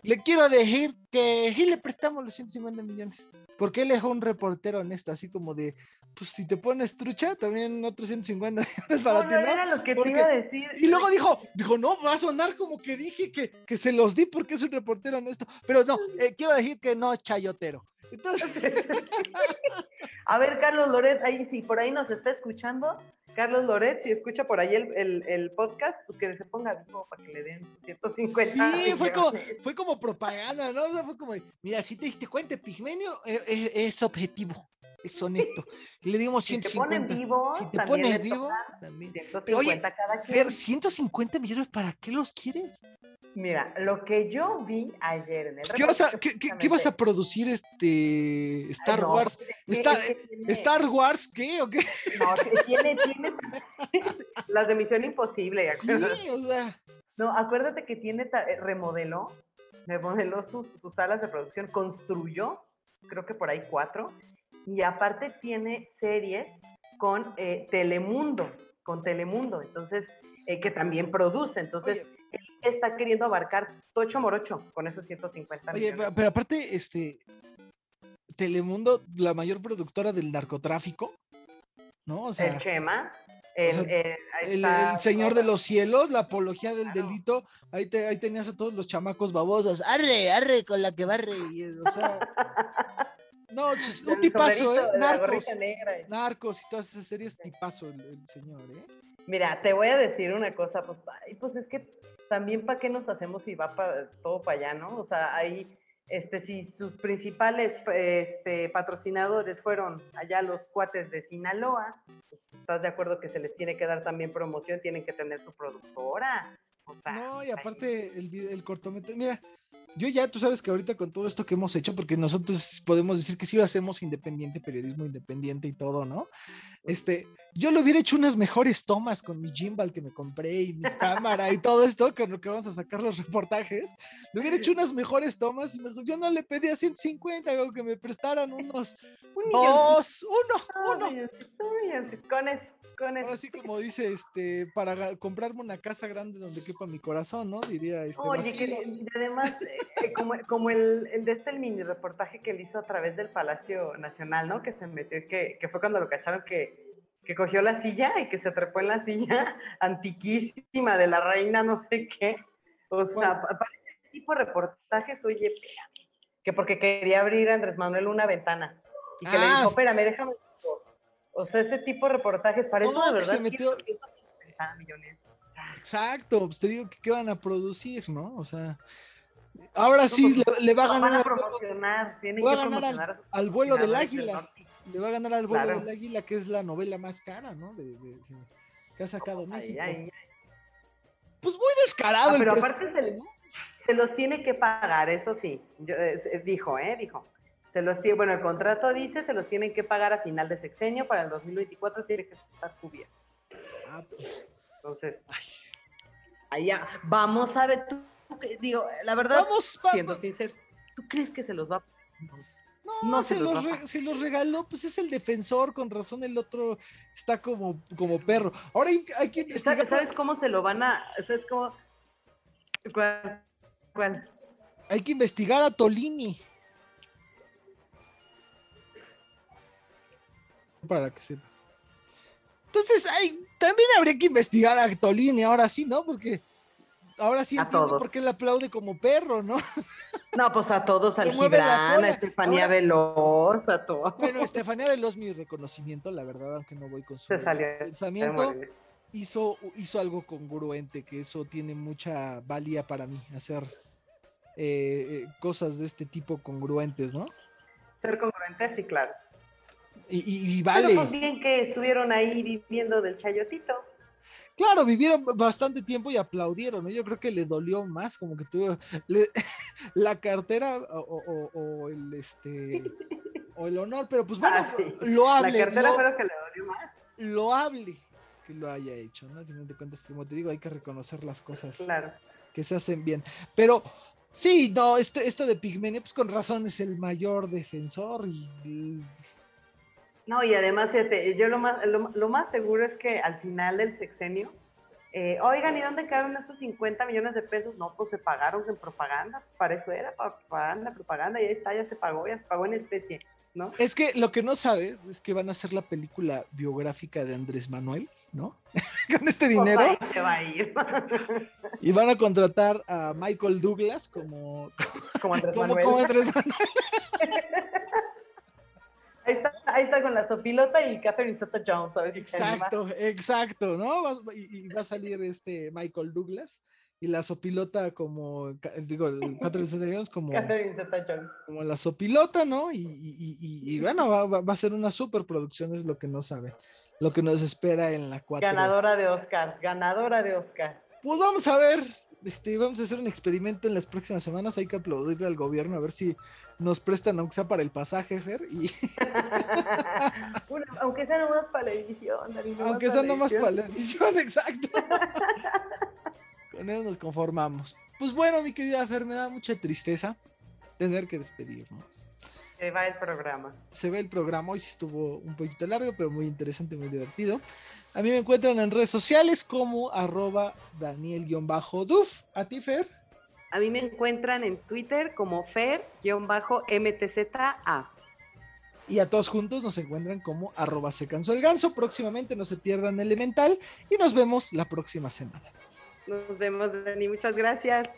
Le quiero decir que sí le prestamos los 150 millones. Porque él es un reportero honesto, así como de, pues si te pones trucha, también otros 150 millones para No, ti, no, era lo que Porque- te iba a decir. Y luego dijo, dijo, no, va a sonar como que dije que, que se los di porque es un reportero honesto. Pero no, [LAUGHS] eh, quiero decir que no, chayotero. Entonces, [LAUGHS] A ver, Carlos Loret, ahí sí, por ahí nos está escuchando. Carlos Loret, si escucha por ahí el, el- el podcast, pues que se ponga vivo para que le den sus 150. sí, [LAUGHS] fue como, fue como propaganda, ¿no? O sea, fue como, mira, si te diste cuenta, Pigmenio eh, eh, es, objetivo, es honesto. Y le dimos Si te 150. ponen vivo, si te también pones vivo, también. 150 cada quien. Fer, 150 millones, ¿para qué los quieres? Mira, lo que yo vi ayer en el Pues, ¿Qué, vas a, qué, qué- qué vas a producir este Ay, Star no, Wars? Está- tiene- ¿Star Wars qué o qué? No, tiene, tiene [LAUGHS] las de Misión Imposible. Sí, o sea, No, acuérdate que tiene, eh, remodeló, remodeló sus, sus salas de producción, construyó, creo que por ahí cuatro, y aparte tiene series con eh, Telemundo, con Telemundo, entonces, eh, que también produce, entonces, Oye. él está queriendo abarcar tocho morocho con esos 150 Oye, millones. pero, aparte, este, Telemundo, la mayor productora del narcotráfico, ¿no? O sea, el Chema, el, sea, el- ahí el, está el Señor de los Cielos, la apología del Claro. delito, ahí, te, ahí tenías a todos los chamacos babosos, arre, arre con la que barre, y, o sea, [LAUGHS] no, es un tipazo, ¿eh? Narcos, negra. Narcos y todas esas series, tipazo el, el señor, ¿eh? Mira, te voy a decir una cosa, pues, pues es que también para qué nos hacemos si va pa- todo para allá, ¿no? O sea, ahí, este, si sus principales este, patrocinadores fueron allá los cuates de Sinaloa, pues estás de acuerdo que se les tiene que dar también promoción, tienen que tener su productora. O sea, No, y ahí- aparte el, el cortometraje, mira, yo ya, tú sabes que ahorita con todo esto que hemos hecho, porque nosotros podemos decir que sí lo hacemos independiente, periodismo independiente y todo, ¿no? Este, yo le hubiera hecho unas mejores tomas con mi gimbal que me compré y mi cámara y todo esto, con lo que vamos a sacar los reportajes. Le hubiera hecho unas mejores tomas y mejor, yo no le pedía 150, o que me prestaran unos un dos, uno, un uno. un con eso, con eso. Ahora sí, como dice, este, para comprarme una casa grande donde quepa mi corazón, ¿no? Diría este. Oye, que y además, eh, como, como el, el de este el mini reportaje que él hizo a través del Palacio Nacional, ¿no? Que se metió, que, que fue cuando lo cacharon que, que cogió la silla y que se trepó en la silla [LAUGHS] antiquísima de la reina, no sé qué. O sea, para ese tipo de reportajes, oye, espérame, que porque quería abrir a Andrés Manuel una ventana y que le Ah, dijo, espérame, déjame. O sea, ese tipo de reportajes, para eso No, de verdad, se metió- 150 millones. O sea, Exacto, pues te digo que qué van a producir, ¿no? O sea, ahora sí le, le va a Lo van ganar a promocionar, tienen va a que ganar al- promocionar vuelo del águila. Le va a ganar al vuelo Claro. del águila, que es la novela más cara, ¿no? De, de- de- que ha sacado Pues México. ahí. Pues muy descarado Ah, el pero aparte se, ¿no? se los tiene que pagar, eso sí. Yo, eh, dijo, ¿eh? Dijo. Se los tiene, bueno, el contrato dice se los tienen que pagar a final de sexenio, para el 2024 tiene que estar cubierto. Ah, pues, Entonces, ya, vamos a ver, tú, digo, la verdad, vamos, siendo sinceros, ¿tú crees que se los va a No, no se, se los re- regaló, pues es el defensor, con razón el otro está como, como perro. Ahora hay, hay que investigar. ¿Sabes, cómo se lo van a, sabes cómo? ¿Cuál? ¿Cuál? Hay que investigar a Tolini. para que sepa. Entonces, ay, también habría que investigar a Tolini ahora sí, ¿no? Porque ahora sí A entiendo todos. por qué le aplaude como perro, ¿no? [LAUGHS] No, pues a todos, al Gibran, a Estefanía Ahora- Veloz, a todos. [LAUGHS] Bueno, Estefanía Veloz, mi reconocimiento, la verdad, aunque no voy con su Se salió. pensamiento, hizo, hizo algo congruente, que eso tiene mucha valía para mí, hacer eh, eh, cosas de este tipo congruentes, ¿no? Ser congruente, sí, claro. Y, y- y Pero vale. pues bien que estuvieron ahí viviendo del chayotito. Claro, vivieron bastante tiempo y aplaudieron, ¿no? Yo creo que le dolió más, como que tuvo le- [LAUGHS] la cartera o, o- o el este o el honor, pero pues bueno, Ah, sí. lo La hable, cartera lo, lo que le dolió más. lo hable que lo haya hecho, ¿no? Al final de cuentas, como te digo, hay que reconocer las cosas Claro. que se hacen bien. Pero sí, no, este, esto de Pigmenio, pues con razón es el mayor defensor y, y- No, y además, fíjate, yo lo más, lo, lo más seguro es que al final del sexenio, eh, oigan, ¿y dónde quedaron estos 50 millones de pesos? No, pues se pagaron en propaganda, pues para eso era, para propaganda, propaganda, y ahí está, ya se pagó, ya se pagó en especie, ¿no? es que lo que no sabes es que van a hacer la película biográfica de Andrés Manuel, ¿no? [LAUGHS] con este Pues dinero. ahí se va a ir. [LAUGHS] Y van a contratar a Michael Douglas como, Como Andrés como, Manuel. como Andrés Manuel. [LAUGHS] Ahí está, ahí está con la sopilota y Catherine Zeta Jones, a ver si. Exacto, exacto, ¿no? Y, y va a salir este Michael Douglas y la sopilota como, digo, Catherine Zeta-Jones como, Catherine Zeta Jones. como la sopilota, ¿no? Y, bueno, va a ser una superproducción, es lo que no saben, lo que nos espera en la 4. Ganadora de Oscar, ganadora de Oscar. Pues vamos a ver, este, vamos a hacer un experimento en las próximas semanas, hay que aplaudirle al gobierno a ver si nos prestan, aunque sea para el pasaje, Fer, y [LAUGHS] Bueno, aunque sea nomás para la edición, nomás aunque sea nomás para la edición, [LAUGHS] exacto. Con eso nos conformamos. Pues bueno, mi querida Fer, me da mucha tristeza tener que despedirnos. Se va el programa. Se ve el programa, hoy sí estuvo un poquito largo, pero muy interesante, muy divertido. A mí me encuentran en redes sociales como arroba Daniel-Duf. A ti, Fer. A mí me encuentran en Twitter como Fer-MTZA. Y a todos juntos nos encuentran como arroba se cansó el ganso. Próximamente no se pierdan Elemental y nos vemos la próxima semana. Nos vemos, Dani. Muchas gracias.